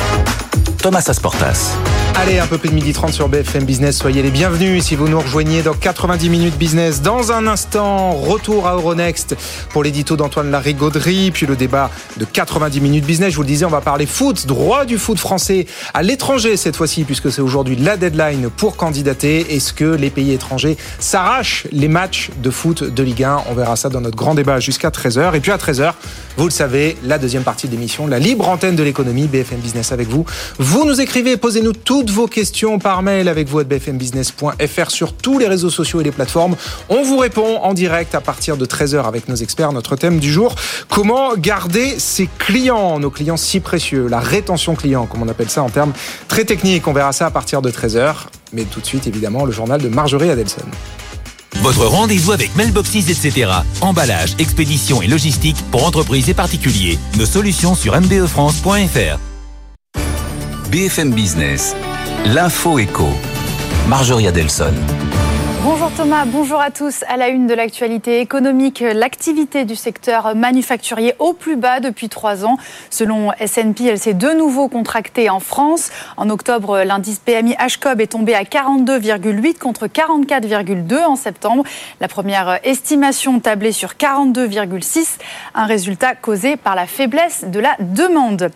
Thomas Asportas. Allez, un peu plus de midi 30 sur BFM Business. Soyez les bienvenus si vous nous rejoignez dans 90 minutes business. Dans un instant, retour à Euronext pour l'édito d'Antoine Larigauderie, puis le débat de 90 minutes business. Je vous le disais, on va parler foot, droit du foot français à l'étranger cette fois-ci, puisque c'est aujourd'hui la deadline pour candidater. Est-ce que les pays étrangers s'arrachent les matchs de foot de Ligue 1 On verra ça dans notre grand débat jusqu'à 13h. Et puis à 13h, vous le savez, la deuxième partie de l'émission, la libre antenne de l'économie, BFM Business avec vous. Vous nous écrivez, posez-nous toutes vos questions par mail avec vous à bfmbusiness.fr sur tous les réseaux sociaux et les plateformes. On vous répond en direct à partir de 13h avec nos experts. Notre thème du jour, comment garder ses clients, nos clients si précieux, la rétention client, comme on appelle ça en termes très techniques. On verra ça à partir de 13h. Mais tout de suite, évidemment, le journal de Marjorie Adelson. Votre rendez-vous avec Mailboxes, etc. Emballage, expédition et logistique pour entreprises et particuliers. Nos solutions sur mbefrance.fr. BFM Business. L'info éco. Marjorie Adelson. Bonjour Thomas, bonjour à tous. À la une de l'actualité économique, l'activité du secteur manufacturier au plus bas depuis trois ans. Selon S&P, elle s'est de nouveau contractée en France. En octobre, l'indice PMI HCOB est tombé à 42,8 contre 44,2 en septembre. La première estimation tablée sur 42,6, un résultat causé par la faiblesse de la demande.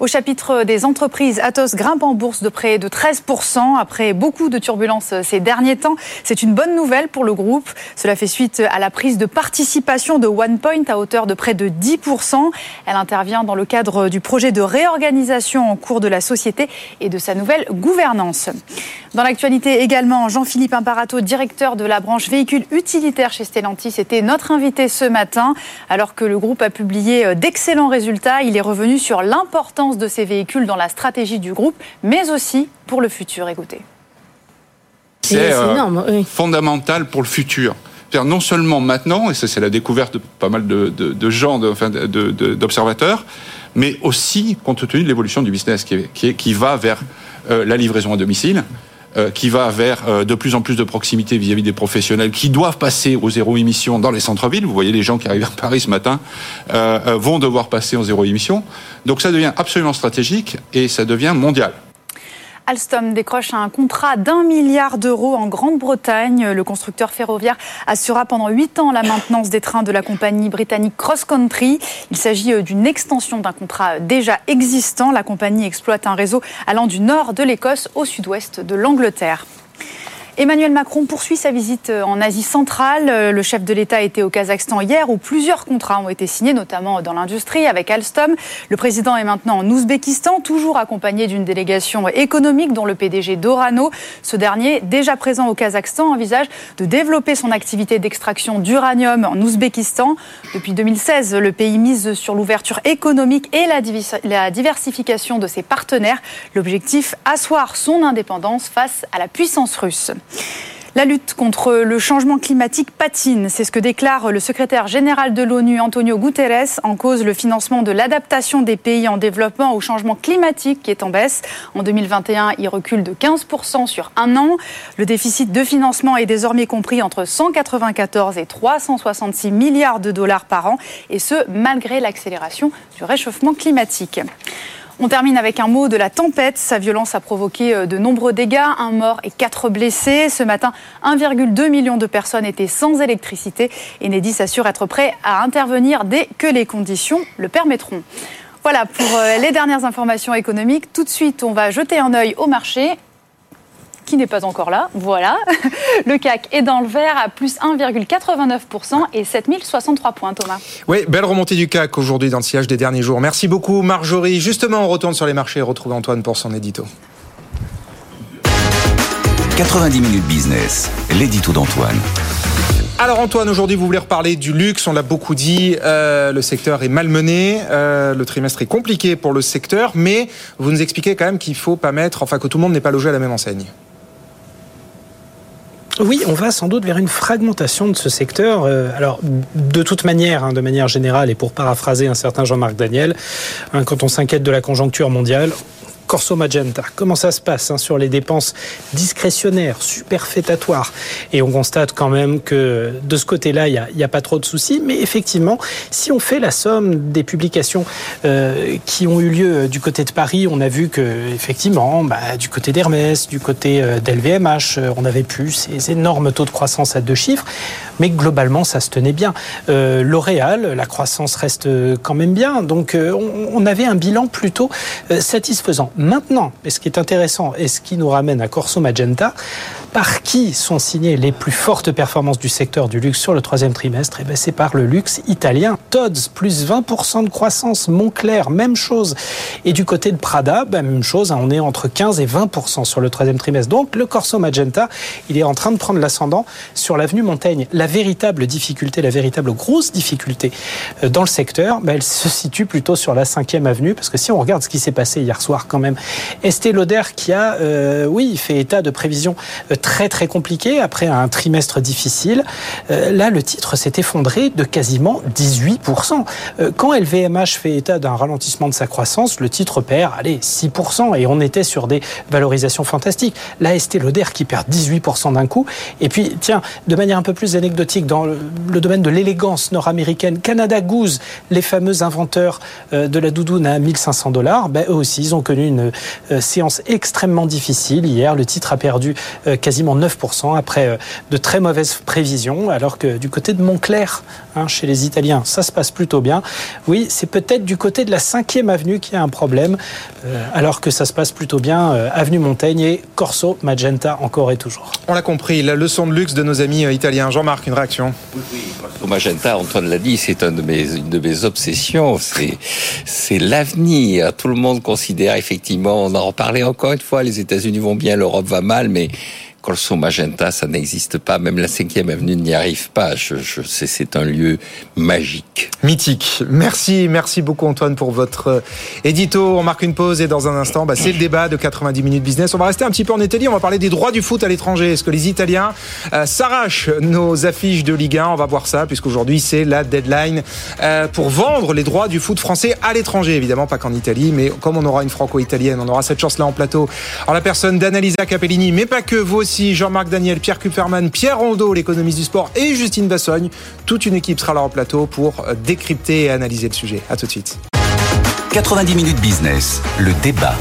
Au chapitre des entreprises, Atos grimpe en bourse de près de 13% après beaucoup de turbulences ces derniers temps. C'est une bonne nouvelle pour le groupe. Cela fait suite à la prise de participation de OnePoint à hauteur de près de 10%. Elle intervient dans le cadre du projet de réorganisation en cours de la société et de sa nouvelle gouvernance. Dans l'actualité également, Jean-Philippe Imparato, directeur de la branche véhicules utilitaires chez Stellantis, était notre invité ce matin. Alors que le groupe a publié d'excellents résultats, il est revenu sur l'importance de ces véhicules dans la stratégie du groupe, mais aussi pour le futur. Écoutez. C'est euh, fondamental pour le futur. Non seulement maintenant, et ça c'est la découverte de pas mal de, de, de gens, d'observateurs, mais aussi compte tenu de l'évolution du business qui, qui, qui va vers euh, la livraison à domicile, euh, qui va vers euh, de plus en plus de proximité vis-à-vis des professionnels qui doivent passer au zéro émission dans les centres-villes. Vous voyez les gens qui arrivent à Paris ce matin euh, vont devoir passer au zéro émission. Donc ça devient absolument stratégique et ça devient mondial. Alstom décroche un contrat d'un milliard d'euros en Grande-Bretagne. Le constructeur ferroviaire assurera pendant huit ans la maintenance des trains de la compagnie britannique Cross Country. Il s'agit d'une extension d'un contrat déjà existant. La compagnie exploite un réseau allant du nord de l'Écosse au sud-ouest de l'Angleterre. Emmanuel Macron poursuit sa visite en Asie centrale. Le chef de l'État était au Kazakhstan hier où plusieurs contrats ont été signés, notamment dans l'industrie avec Alstom. Le président est maintenant en Ouzbékistan, toujours accompagné d'une délégation économique dont le PDG Dorano. Ce dernier, déjà présent au Kazakhstan, envisage de développer son activité d'extraction d'uranium en Ouzbékistan. Depuis 2016, le pays mise sur l'ouverture économique et la diversification de ses partenaires. L'objectif, asseoir son indépendance face à la puissance russe. La lutte contre le changement climatique patine, c'est ce que déclare le secrétaire général de l'ONU, Antonio Guterres, en cause le financement de l'adaptation des pays en développement au changement climatique qui est en baisse. En 2021, il recule de 15% sur un an. Le déficit de financement est désormais compris entre 194 et 366 milliards de dollars par an, et ce, malgré l'accélération du réchauffement climatique. On termine avec un mot de la tempête. Sa violence a provoqué de nombreux dégâts, un mort et quatre blessés. Ce matin, 1,2 million de personnes étaient sans électricité. Enedis assure être prêt à intervenir dès que les conditions le permettront. Voilà pour les dernières informations économiques. Tout de suite, on va jeter un œil au marché qui n'est pas encore là. Voilà. Le CAC est dans le vert à plus 1,89% et 7063 points, Thomas. Oui, belle remontée du CAC aujourd'hui dans le sillage des derniers jours. Merci beaucoup, Marjorie. Justement, on retourne sur les marchés et retrouve Antoine pour son édito. 90 minutes business, l'édito d'Antoine. Alors Antoine, aujourd'hui vous voulez reparler du luxe, on l'a beaucoup dit, euh, le secteur est malmené, euh, le trimestre est compliqué pour le secteur, mais vous nous expliquez quand même qu'il faut pas mettre, enfin que tout le monde n'est pas logé à la même enseigne. Oui, on va sans doute vers une fragmentation de ce secteur. Euh, alors, de toute manière, hein, de manière générale, et pour paraphraser un certain Jean-Marc Daniel, hein, quand on s'inquiète de la conjoncture mondiale, Corso Magenta. Comment ça se passe hein, sur les dépenses discrétionnaires, superfétatoires? Et on constate quand même que de ce côté-là, il n'y a, pas trop de soucis. Mais effectivement, si on fait la somme des publications euh, qui ont eu lieu du côté de Paris, on a vu que effectivement, bah, du côté d'Hermès, du côté euh, d'LVMH, euh, on avait plus ces énormes taux de croissance à deux chiffres. Mais globalement, ça se tenait bien. L'Oréal, la croissance reste quand même bien. Donc, on avait un bilan plutôt satisfaisant. Maintenant, et ce qui est intéressant et ce qui nous ramène à Corso Magenta, par qui sont signées les plus fortes performances du secteur du luxe sur le troisième trimestre? Eh ben, C'est par le luxe italien. Tod's, plus 20% de croissance. Montclair, même chose. Et du côté de Prada, ben, même chose. Hein, on est entre 15 et 20% sur le troisième trimestre. Donc le Corso Magenta, il est en train de prendre l'ascendant sur l'avenue Montaigne. La véritable difficulté, la véritable grosse difficulté euh, dans le secteur, ben, elle se situe plutôt sur la cinquième avenue. Parce que si on regarde ce qui s'est passé hier soir quand même, Estée Lauder qui a, euh, oui, fait état de prévisions euh, très très compliqué après un trimestre difficile. Euh, là, le titre s'est effondré de quasiment 18%. Euh, quand LVMH fait état d'un ralentissement de sa croissance, le titre perd, allez, 6%, et on était sur des valorisations fantastiques. Là, Estée Lauder qui perd 18% d'un coup. Et puis, tiens, de manière un peu plus anecdotique, dans le domaine de l'élégance nord-américaine, Canada Goose, les fameux inventeurs euh, de la doudoune à 1500 dollars, ben, eux aussi, ils ont connu une séance extrêmement difficile. Hier, le titre a perdu quasiment 9% après euh, de très mauvaises prévisions, alors que du côté de Montclair, hein, chez les Italiens, ça se passe plutôt bien. Oui, c'est peut-être du côté de la 5e avenue qui a un problème, euh, alors que ça se passe plutôt bien, euh, avenue Montaigne et Corso Magenta encore et toujours. On l'a compris, la leçon de luxe de nos amis italiens. Jean-Marc, une réaction? Oui, oui Corso Magenta, Antoine l'a dit, c'est une de mes, une de mes obsessions, c'est l'avenir. Tout le monde considère effectivement, on en reparlait encore une fois, les États-Unis vont bien, l'Europe va mal, mais Corso Magenta, ça n'existe pas. Même la 5e avenue n'y arrive pas. Je, c'est un lieu magique. Mythique. Merci, merci beaucoup Antoine pour votre euh, édito. On marque une pause et dans un instant, bah, c'est le débat de 90 minutes business. On va rester un petit peu en Italie. On va parler des droits du foot à l'étranger. Est-ce que les Italiens euh, s'arrachent nos affiches de Ligue 1 On va voir ça puisqu'aujourd'hui c'est la deadline euh, pour vendre les droits du foot français à l'étranger. Évidemment pas qu'en Italie, mais comme on aura une franco-italienne, on aura cette chance-là en plateau. En la personne d'Annalisa Capellini, mais pas que vous Jean-Marc Daniel, Pierre Kupferman, Pierre Rondeau, l'économiste du sport, et Justine Bassogne. Toute une équipe sera là en plateau pour euh, décrypter et analyser le sujet. À tout de suite. 90 minutes business, le débat.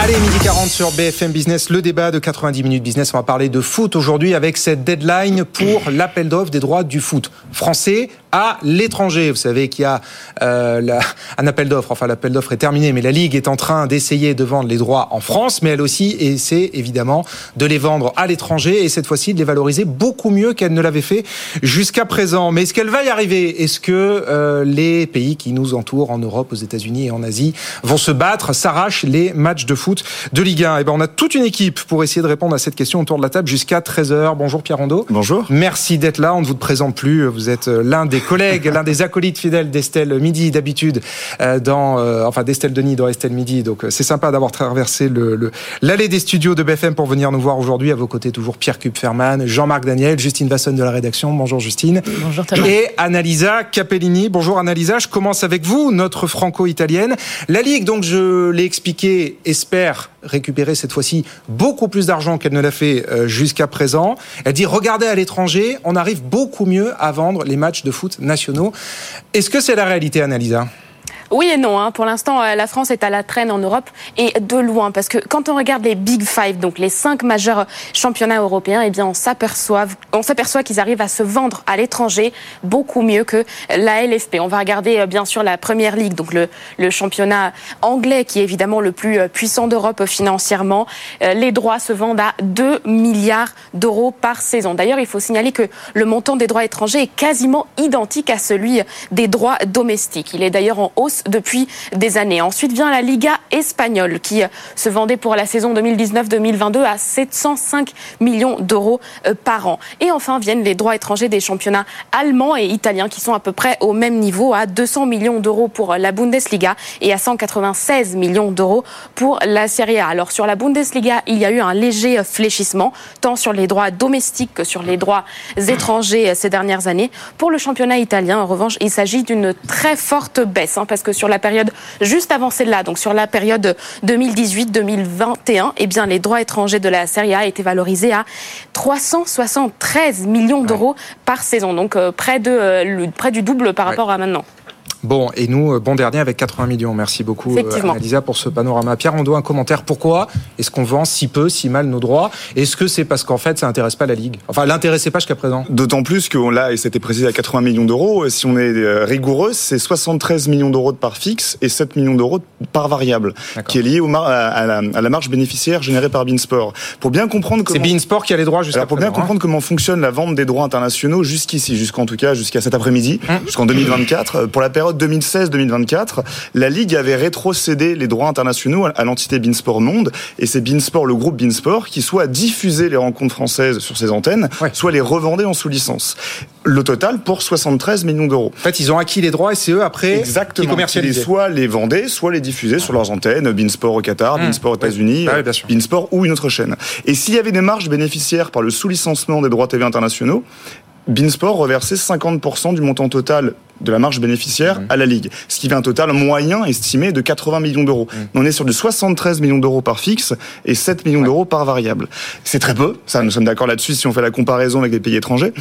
Allez, midi 40 sur BFM Business, le débat de 90 minutes business. On va parler de foot aujourd'hui avec cette deadline pour l'appel d'offres des droits du foot français à l'étranger. Vous savez qu'il y a euh, un appel d'offres, enfin l'appel d'offres est terminé, mais la Ligue est en train d'essayer de vendre les droits en France, mais elle aussi essaie évidemment de les vendre à l'étranger et cette fois-ci de les valoriser beaucoup mieux qu'elle ne l'avait fait jusqu'à présent. Mais est-ce qu'elle va y arriver? Est-ce que euh, les pays qui nous entourent en Europe, aux États-Unis et en Asie vont se battre, s'arrachent les matchs de foot de Ligue 1 Et eh ben on a toute une équipe pour essayer de répondre à cette question autour de la table jusqu'à 13h. Bonjour Pierre Rondeau. Bonjour. Merci d'être là, on ne vous présente plus, vous êtes l'un des collègue, l'un des acolytes fidèles d'Estelle Midi d'habitude euh, dans, euh, enfin d'Estelle Denis dans Estelle Midi. Donc euh, c'est sympa d'avoir traversé le l'allée des studios de BFM pour venir nous voir aujourd'hui. À vos côtés toujours Pierre Kupferman, Jean-Marc Daniel, Justine Vasson de la rédaction. Bonjour Justine. Bonjour Thomas. Et Annalisa Capellini. Bonjour Annalisa. Je commence avec vous, notre franco-italienne. La Ligue, donc je l'ai expliqué, espère récupérer cette fois-ci beaucoup plus d'argent qu'elle ne l'a fait jusqu'à présent. Elle dit regardez à l'étranger, on arrive beaucoup mieux à vendre les matchs de foot nationaux. Est-ce que c'est la réalité, Annalisa? Oui et non. Hein. Pour l'instant, euh, la France est à la traîne en Europe et de loin. Parce que quand on regarde les Big Five, donc les cinq majeurs championnats européens, eh bien, on s'aperçoit, qu'ils arrivent à se vendre à l'étranger beaucoup mieux que la LFP. On va regarder euh, bien sûr la Première Ligue, donc le, le championnat anglais qui est évidemment le plus euh, puissant d'Europe financièrement. Les droits se vendent à 2 milliards d'euros par saison. D'ailleurs, il faut signaler que le montant des droits étrangers est quasiment identique à celui des droits domestiques. Il est d'ailleurs en hausse depuis des années. Ensuite vient la Liga espagnole qui se vendait pour la saison 2019-2022 à 705 millions d'euros euh, par an. Et enfin viennent les droits étrangers des championnats allemands et italiens qui sont à peu près au même niveau à 200 millions d'euros pour la Bundesliga et à 196 millions d'euros pour la Serie A. Alors sur la Bundesliga, il y a eu un léger fléchissement tant sur les droits domestiques que sur les droits étrangers ces dernières années. Pour le championnat italien, en revanche, il s'agit d'une très forte baisse hein, parce que que sur la période juste avant celle-là, donc sur la période 2018-2021, eh bien, les droits étrangers de la Serie A étaient valorisés à 373 millions d'euros par saison. Donc, euh, près, de, euh, près du double par rapport à maintenant. Bon, et nous, euh, bon dernier avec 80 millions. Merci beaucoup, euh, Lisa, pour ce panorama. Pierre, on doit un commentaire. Pourquoi est-ce qu'on vend si peu, si mal nos droits? Est-ce que c'est parce qu'en fait, ça n'intéresse pas la Ligue? Enfin, l'intéressait pas jusqu'à présent. D'autant plus que là, et c'était précisé à 80 millions d'euros, si on est euh, rigoureux, c'est 73 millions d'euros de part fixe et 7 millions d'euros de part variable, qui est lié au à, la, marge bénéficiaire générée par Beansport. Pour bien comprendre comment... C'est Beansport qui a les droits jusqu'à Pour bien hein. comprendre comment fonctionne la vente des droits internationaux jusqu'ici, jusqu'en tout cas, jusqu'à cet après-midi, hum. jusqu'en 2024, pour la période 2016-2024, la Ligue avait rétrocédé les droits internationaux à l'entité Beansport Monde, et c'est Beansport, le groupe Beansport, qui soit diffusait les rencontres françaises sur ses antennes, soit les revendait en sous-licence. Le total pour 73 millions d'euros. En fait, ils ont acquis les droits et c'est eux après Exactement. qui commercialisaient. Soit les vendaient, soit les diffusaient sur leurs antennes, Beansport au Qatar, mmh. Beansport aux États-Unis, ah Beansport ou une autre chaîne. Et s'il y avait des marges bénéficiaires par le sous-licencement des droits TV internationaux, Beansport reversait 50% du montant total de la marge bénéficiaire mmh. à la Ligue. Ce qui fait un total moyen estimé de 80 millions d'euros. Mmh. On est sur du 73 millions d'euros par fixe et 7 millions d'euros par variable. C'est très peu, ça nous sommes d'accord là-dessus si on fait la comparaison avec les pays étrangers.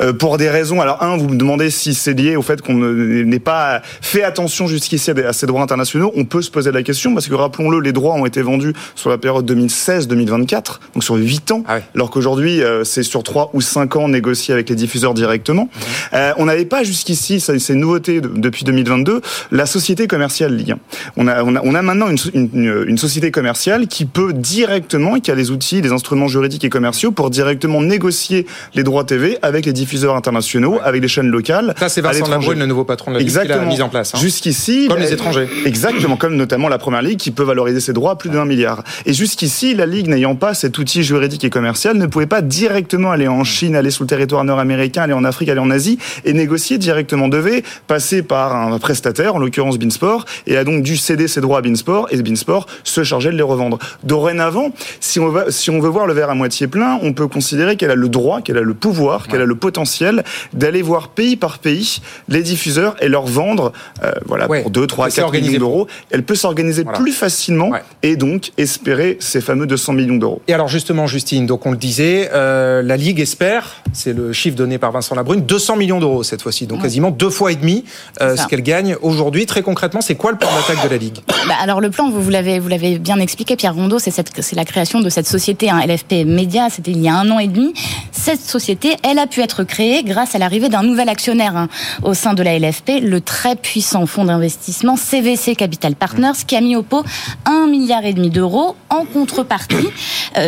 Euh, pour des raisons, alors un, vous me demandez si c'est lié au fait qu'on n'ait pas fait attention jusqu'ici à ces droits internationaux. On peut se poser la question parce que rappelons-le, les droits ont été vendus sur la période 2016-2024, donc sur 8 ans, ah alors qu'aujourd'hui euh, c'est sur 3 ou 5 ans négociés avec les diffuseurs directement. Mmh. Euh, on n'avait pas jusqu'ici, c'est une nouveauté depuis 2022, la société commerciale Ligue 1. On a, on a, on a maintenant une, une, société commerciale qui peut directement, qui a les outils, les instruments juridiques et commerciaux pour directement négocier les droits TV avec les diffuseurs internationaux, avec les chaînes locales. Ça, c'est Vincent Labrune, le nouveau patron de la Ligue, qui l'a mis en place. Hein. Jusqu'ici. Comme les étrangers. Exactement, comme notamment la Première Ligue qui peut valoriser ses droits à plus d'un milliard. Et jusqu'ici, la Ligue n'ayant pas cet outil juridique et commercial ne pouvait pas directement aller en Chine, aller sur le territoire nord-américain, aller en Afrique, aller en Asie et négocier directement. Devait passer par un prestataire, en l'occurrence Beansport, et a donc dû céder ses droits à Beansport, et Beansport se chargeait de les revendre. Dorénavant, si on, va, si on veut voir le verre à moitié plein, on peut considérer qu'elle a le droit, qu'elle a le pouvoir, qu'elle a le potentiel d'aller voir pays par pays les diffuseurs et leur vendre euh, voilà, pour 2, 3, 4 millions d'euros. Elle peut s'organiser plus facilement et donc espérer ces fameux 200 millions d'euros. Et alors justement, Justine, donc on le disait, euh, la Ligue espère, c'est le chiffre donné par Vincent Labrune, 200 millions d'euros cette fois-ci, donc quasiment deux fois et demi euh, ce qu'elle gagne aujourd'hui. Très concrètement, c'est quoi le plan d'attaque de la Ligue? Bah, Alors le plan, vous, vous l'avez bien expliqué, Pierre Rondeau, c'est la création de cette société, hein, LFP Média, c'était il y a un an et demi. Cette société, elle a pu être créée grâce à l'arrivée d'un nouvel actionnaire hein, au sein de la LFP, le très puissant fonds d'investissement CVC Capital Partners, qui a mis au pot un milliard et demi d'euros en contrepartie.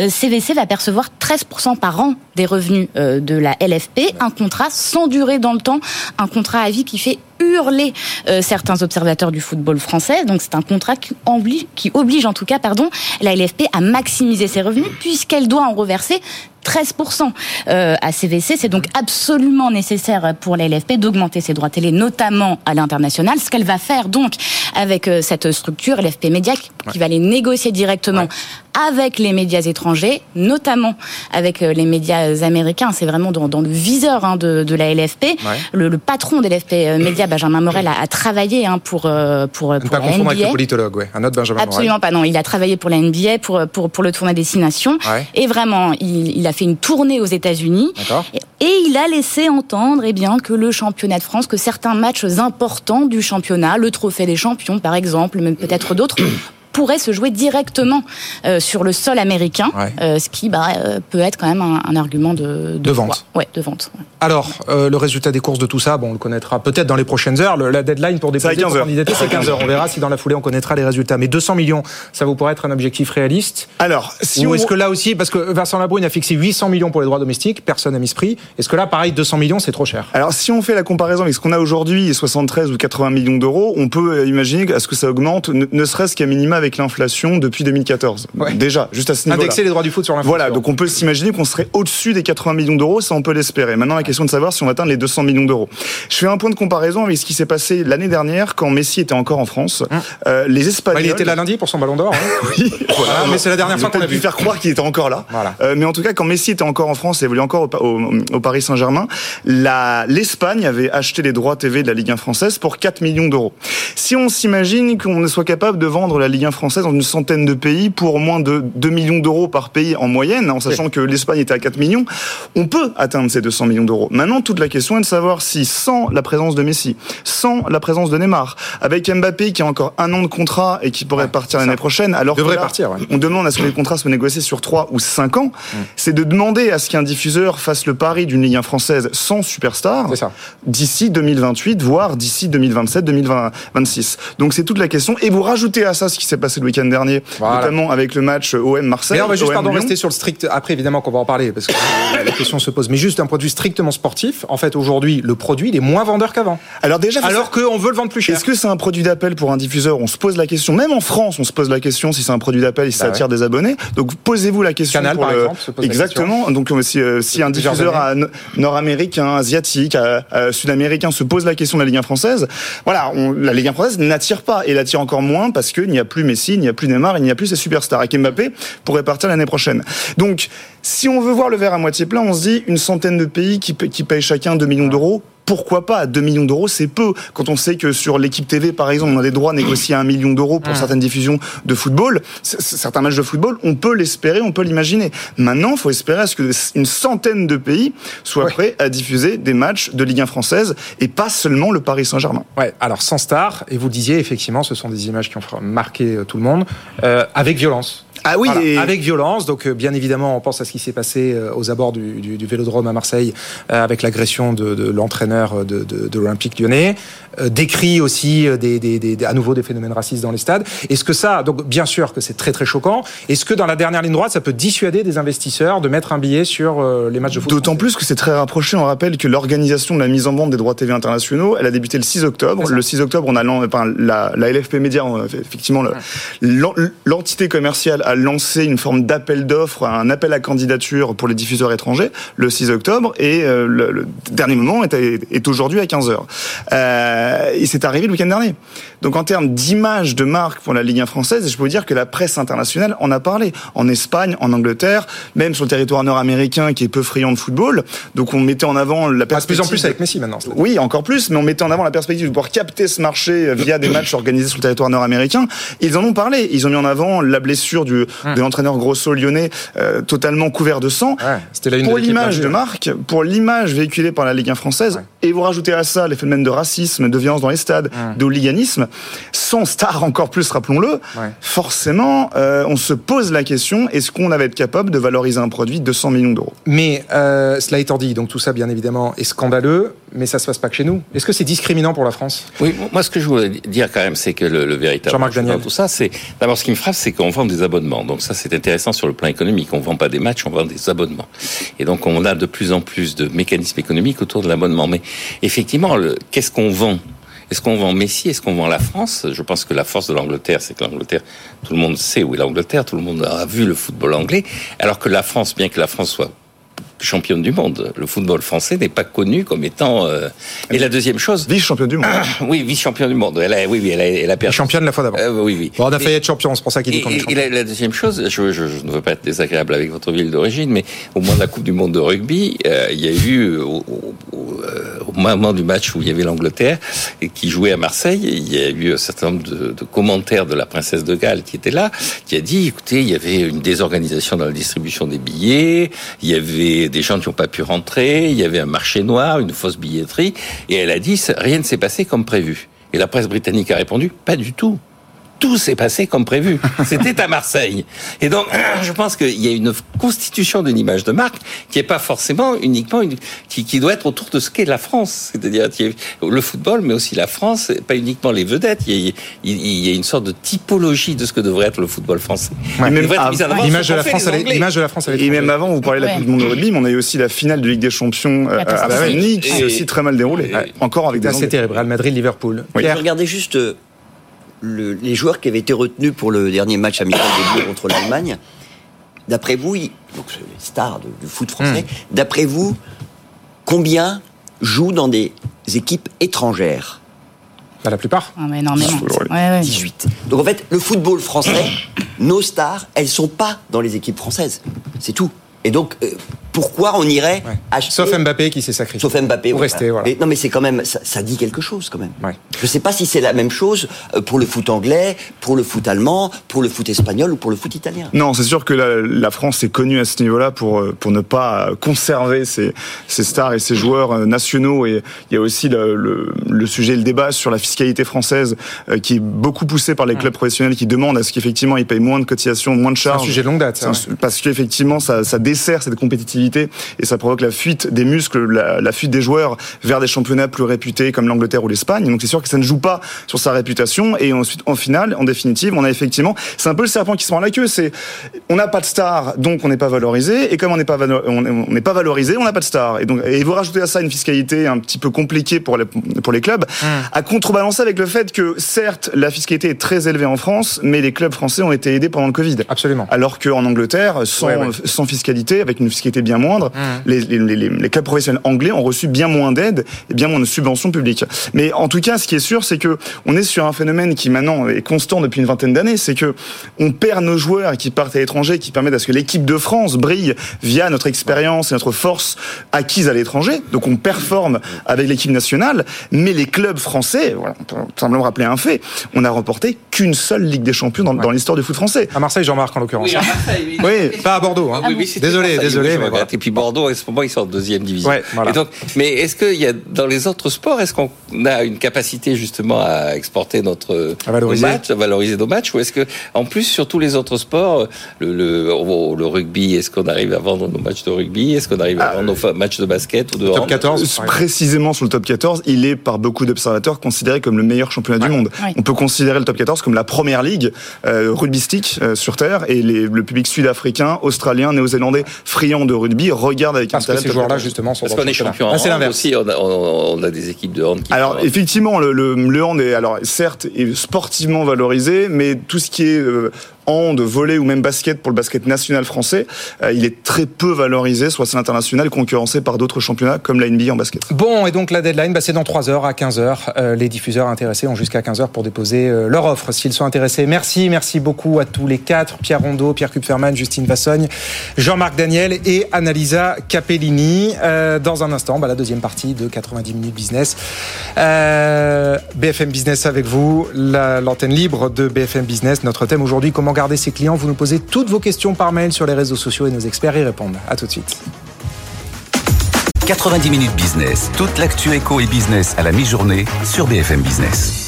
CVC euh, va percevoir 13% par an des revenus euh, de la LFP, un contrat sans durée dans le temps, un contrat à vie qui fait hurler euh, certains observateurs du football français. Donc c'est un contrat qui oblige, qui oblige en tout cas pardon, la LFP à maximiser ses revenus puisqu'elle doit en reverser 13% euh, à CVC. C'est donc absolument nécessaire pour la LFP d'augmenter ses droits télé, notamment à l'international. Ce qu'elle va faire donc avec euh, cette structure, LFP Média, qui va les négocier directement avec les médias étrangers, notamment avec euh, les médias américains. C'est vraiment dans, dans, le viseur hein, de, de, la LFP. Le, le, patron de LFP Média, Benjamin Morel, a, a travaillé hein, pour, pour, pour pas la NBA. Avec le politologue, ouais. un autre Benjamin Absolument pas, non. Il a travaillé pour la NBA, pour, pour, pour le tournoi Destination. Et vraiment, il, il a fait une tournée aux États-Unis. Et, il a laissé entendre eh bien, que le championnat de France, que certains matchs importants du championnat, le trophée des champions par exemple, même peut-être d'autres, pourrait se jouer directement euh, sur le sol américain, euh, ce qui bah, euh, peut être quand même un, argument de, de, vente. Ouais, de vente. Alors, le résultat des courses de tout ça, bon, on le connaîtra peut-être dans les prochaines heures. la deadline pour déposer la candidature, c'est 15 heures. On verra si dans la foulée on connaîtra les résultats. Mais 200 millions, ça vous pourrait être un objectif réaliste Alors, si Ou est-ce que là aussi, parce que Vincent Labrune a fixé 800 millions pour les droits domestiques, personne n'a mis ce prix. Est-ce que là, pareil, 200 millions, c'est trop cher? Alors, si on fait la comparaison avec ce qu'on a aujourd'hui, 73 ou 80 millions d'euros, on peut imaginer à ce que ça augmente, ne, serait-ce qu'à minima avec l'inflation depuis 2014. Déjà, juste à ce niveau-là. Indexer les droits du foot sur l'inflation. Voilà, donc on peut s'imaginer qu'on serait au-dessus des 80 millions d'euros, ça on peut l'espérer. Maintenant, la question de savoir si on va atteindre les 200 millions d'euros. Je fais un point de comparaison avec ce qui s'est passé l'année dernière quand Messi était encore en France. Hum. Euh, les Espagnols. il était là lundi pour son ballon d'or. Hein. oui, voilà, mais c'est la dernière fois qu'on a pu faire croire qu'il était encore là. Voilà. Euh, mais en tout cas, quand Messi était encore en France et évoluait encore au, au, au Paris Saint-Germain, l'Espagne avait acheté les droits TV de la Ligue 1 française pour 4 millions d'euros. Si on s'imagine qu'on soit capable de vendre la Ligue 1 française dans une centaine de pays pour moins de 2 millions d'euros par pays en moyenne, en sachant oui. que l'Espagne était à 4 millions, on peut atteindre ces 200 millions d'euros. Maintenant, toute la question est de savoir si sans la présence de Messi, sans la présence de Neymar, avec Mbappé qui a encore un an de contrat et qui pourrait ouais, partir l'année prochaine, alors devrait là, partir. Ouais. On demande à ce que les contrats soient négociés sur 3 ou 5 ans, mmh. c'est de demander à ce qu'un diffuseur fasse le pari d'une Ligue 1 française sans superstar d'ici 2028, voire d'ici 2027, 2026. Donc c'est toute la question. Et vous rajoutez à ça ce qui s'est passé le week-end dernier, voilà. notamment avec le match OM Marseille. Mais on va juste pardon, rester sur le strict. Après, évidemment, qu'on va en parler parce que la question se pose. Mais juste d'un point de vue strictement sportif, en fait, aujourd'hui, le produit il est moins vendeur qu'avant. Alors déjà, alors qu'on veut le vendre plus cher. Est-ce que c'est un produit d'appel pour un diffuseur? On se pose la question. Même en France, on se pose la question si c'est un produit d'appel et si bah ça attire ouais. des abonnés. Donc posez-vous la question. Canal, pour par le... exemple. Se pose Exactement. Donc si, euh, si un diffuseur nord-américain, asiatique, euh, sud-américain se pose la question de la Ligue 1 française, voilà, on, la Ligue 1 française n'attire pas et l'attire encore moins parce qu'il n'y a plus Il n'y a plus Neymar, il n'y a plus ces superstars. Et Mbappé pourrait partir l'année prochaine. Donc, si on veut voir le verre à moitié plein, on se dit une centaine de pays qui, qui payent chacun 2 millions d'euros pourquoi pas? 2 millions d'euros, c'est peu. Quand on sait que sur l'équipe TV, par exemple, on a des droits négociés à 1 million d'euros pour certaines diffusions de football, certains matchs de football, on peut l'espérer, on peut l'imaginer. Maintenant, il faut espérer à ce qu'une centaine de pays soient ouais. prêts à diffuser des matchs de Ligue 1 française et pas seulement le Paris Saint-Germain. Ouais, alors sans star, et vous disiez effectivement, ce sont des images qui ont marqué tout le monde, euh, avec violence. Ah oui, voilà, et... avec violence. Donc, euh, bien évidemment, on pense à ce qui s'est passé euh, aux abords du, du, du Vélodrome à Marseille euh, avec l'agression de, de l'entraîneur de, de, de l'Olympique Lyonnais. Décrit aussi des, des, des, à nouveau des phénomènes racistes dans les stades. Est-ce que ça, donc bien sûr que c'est très très choquant. Est-ce que dans la dernière ligne droite, ça peut dissuader des investisseurs de mettre un billet sur les matchs de foot D'autant plus que c'est très rapproché. On rappelle que l'organisation de la mise en vente des droits TV internationaux, elle a débuté le 6 octobre. Le 6 octobre, on a enfin, la, la LFP Média, effectivement, l'entité commerciale a lancé une forme d'appel d'offres, un appel à candidature pour les diffuseurs étrangers le 6 octobre et euh, le, dernier moment est, aujourd'hui à 15 heures. Euh, et c'est arrivé le week-end dernier. Donc en termes d'image de marque pour la Ligue 1 française, je peux vous dire que la presse internationale en a parlé. En Espagne, en Angleterre, même sur le territoire nord-américain qui est peu friand de football. Donc on mettait en avant la perspective. Ah, de plus en plus avec Messi maintenant. Oui, encore plus, mais on mettait en avant la perspective de pouvoir capter ce marché via des matchs organisés sur le territoire nord-américain. Ils en ont parlé. Ils ont mis en avant la blessure du, hum. de l'entraîneur Grosso lyonnais, euh, totalement couvert de sang. Ouais, la une pour de l'image de marque, pour l'image véhiculée par la Ligue 1 française, ouais. et vous rajoutez à ça les phénomènes de racisme, de violence dans les stades, hum. de hooliganisme, sans star encore plus, rappelons-le, ouais. forcément, euh, on se pose la question est-ce qu'on va être capable de valoriser un produit de 200 millions d'euros? Mais euh, cela étant dit, donc tout ça, bien évidemment, est scandaleux, mais ça se passe pas que chez nous. Est-ce que c'est discriminant pour la France? Oui, moi, ce que je voulais dire quand même, c'est que le, le véritable dans tout ça, c'est d'abord ce qui me frappe, c'est qu'on vend des abonnements. Donc ça, c'est intéressant sur le plan économique. On vend pas des matchs, on vend des abonnements. Et donc on a de plus en plus de mécanismes économiques autour de l'abonnement. Mais effectivement, qu'est-ce qu'on vend? Est-ce qu'on vend Messi Est-ce qu'on vend la France? Je pense que la force de l'Angleterre, c'est que l'Angleterre, tout le monde sait où est l'Angleterre, tout le monde a vu le football anglais, alors que la France, bien que la France soit championne du monde. Le football français n'est pas connu comme étant. Euh... Et la deuxième chose, vice-championne du monde. oui, vice-championne du monde. Elle a, oui, oui, elle a, elle a perdu. Championne la fois d'avant. Euh, oui, oui. Bon, on a failli être champion, c'est pour ça qu'il dit qu'on est champion. Et la, la, deuxième chose, je, je, je, ne veux pas être désagréable avec votre ville d'origine, mais au moment de la Coupe du Monde de rugby, euh, il y a eu au, au, au, au, moment du match où il y avait l'Angleterre et qui jouait à Marseille, il y a eu un certain nombre de, de, commentaires de la princesse de Galles qui était là, qui a dit, écoutez, il y avait une désorganisation dans la distribution des billets, il y avait des gens qui n'ont pas pu rentrer, il y avait un marché noir, une fausse billetterie, et elle a dit rien ne s'est passé comme prévu. Et la presse britannique a répondu pas du tout tout s'est passé comme prévu. C'était à Marseille. Et donc, je pense qu'il y a une constitution d'une image de marque qui n'est pas forcément uniquement une, qui, qui, doit être autour de ce qu'est la France. C'est-à-dire le football, mais aussi la France, pas uniquement les vedettes. Il y, a, il y a une sorte de typologie de ce que devrait être le football français. Ouais, même l'image de la France, l'image de la France. Et même avant, vous parlez de la Coupe du Monde de rugby, mais on a eu aussi la finale de Ligue des Champions euh, à Sydney, qui s'est aussi très mal déroulée. Encore avec des. C'est terrible. Real Madrid, Liverpool. Oui. Regardez juste les joueurs qui avaient été retenus pour le dernier match amical des Bleus contre l'Allemagne, d'après vous, donc les stars du foot français, hmm. d'après vous, combien jouent dans des équipes étrangères? Bah, La plupart. Ah, énormément. 18. Donc en fait, le football français, nos stars, elles sont pas dans les équipes françaises. C'est tout. Et donc, euh, pourquoi on irait acheter... Sauf Mbappé qui s'est sacrifié. Sauf Mbappé. Pour rester, voilà. non, mais c'est quand même, ça, dit quelque chose quand même. Je ne sais pas si c'est la même chose euh, pour le foot anglais, pour le foot allemand, pour le foot espagnol ou pour le foot italien. Non, c'est sûr que la, France est connue à ce niveau-là pour euh, pour ne pas conserver ses, ses stars et ses joueurs nationaux. Et il y a aussi le, le, sujet, le débat sur la fiscalité française qui est beaucoup poussé par les clubs professionnels qui demandent à ce qu'effectivement ils payent moins de cotisations, moins de charges. C'est un sujet de longue date. parce qu'effectivement ça, ça dessert cette compétitivité et ça provoque la fuite des muscles, la, fuite des joueurs vers des championnats plus réputés comme l'Angleterre ou l'Espagne. Donc c'est sûr que ça ne joue pas sur sa réputation et ensuite en finale, en définitive, on a effectivement, c'est un peu le serpent qui se mord la queue. C'est on n'a pas de star, donc on n'est pas valorisé et comme on n'est pas on n'est pas valorisé, on n'a pas de star. Et donc et vous rajoutez à ça une fiscalité un petit peu compliquée pour les pour les clubs, mmh. à contrebalancer avec le fait que certes la fiscalité est très élevée en France, mais les clubs français ont été aidés pendant le Covid. Absolument. Alors qu'en Angleterre, sans, sans fiscalité, avec une fiscalité bien moindre, mmh. les, les, les, clubs professionnels anglais ont reçu bien moins d'aide et bien moins de subventions publiques. Mais en tout cas, ce qui est sûr, c'est que on est sur un phénomène qui maintenant est constant depuis une vingtaine d'années, c'est que on perd nos joueurs qui partent à l'étranger, qui permettent à ce que l'équipe de France brille via notre expérience et notre force acquise à l'étranger. Donc on performe avec l'équipe nationale, mais les clubs français, voilà, on peut simplement rappeler un fait, on n'a remporté qu'une seule Ligue des Champions dans, dans l'histoire du foot français. À Marseille, Jean-Marc en l'occurrence. Oui, à Marseille, oui. pas à Bordeaux. Hein. désolé, désolé. Mais Et puis Bordeaux, à ce moment, ils sont en deuxième division. donc, mais est-ce qu'il y a dans les autres sports, est-ce qu'on a une capacité justement à exporter notre à valoriser. Nos matchs, à valoriser nos matchs, ou est-ce que en plus sur tous les autres sports, le, le, rugby, est-ce qu'on arrive à vendre nos matchs de rugby, est-ce qu'on arrive à vendre nos matchs de basket ou de top 14 Précisément sur le top 14, il est par beaucoup d'observateurs considéré comme le meilleur championnat du monde. On peut considérer le top 14 comme la première ligue euh, rugbystique euh, sur terre, et les, le public sud-africain, australien, néo-zélandais, friand de rugby regarde avec Parce que ces joueurs-là, justement, sont Parce qu'on est champion en ah, hand aussi, on a, on a, des équipes de hand qui Alors, effectivement, le, le, le, hand est, alors, certes, est sportivement valorisé, mais tout ce qui est euh, hand, volley ou même basket pour le basket national français, euh, il est très peu valorisé soit c'est l'international, concurrencé par d'autres championnats comme la NBA en basket. Bon, et donc la deadline, bah, c'est dans 3 heures à 15 heures. Euh, les diffuseurs intéressés ont jusqu'à 15 heures pour déposer euh, leur offre s'ils sont intéressés. Merci, merci beaucoup à tous les quatre Pierre Rondeau, Pierre Kupferman, Justine Vassogne, Jean-Marc Daniel et Annalisa Capellini. dans un instant, bah, la deuxième partie de 90 minutes business. BFM Business avec vous, l'antenne libre de BFM Business. Notre thème aujourd'hui, comment garder ses clients. Vous nous posez toutes vos questions par mail sur les réseaux sociaux et nos experts y répondent. À tout de suite. 90 minutes business, toute l'actu éco et business à la mi-journée sur BFM Business.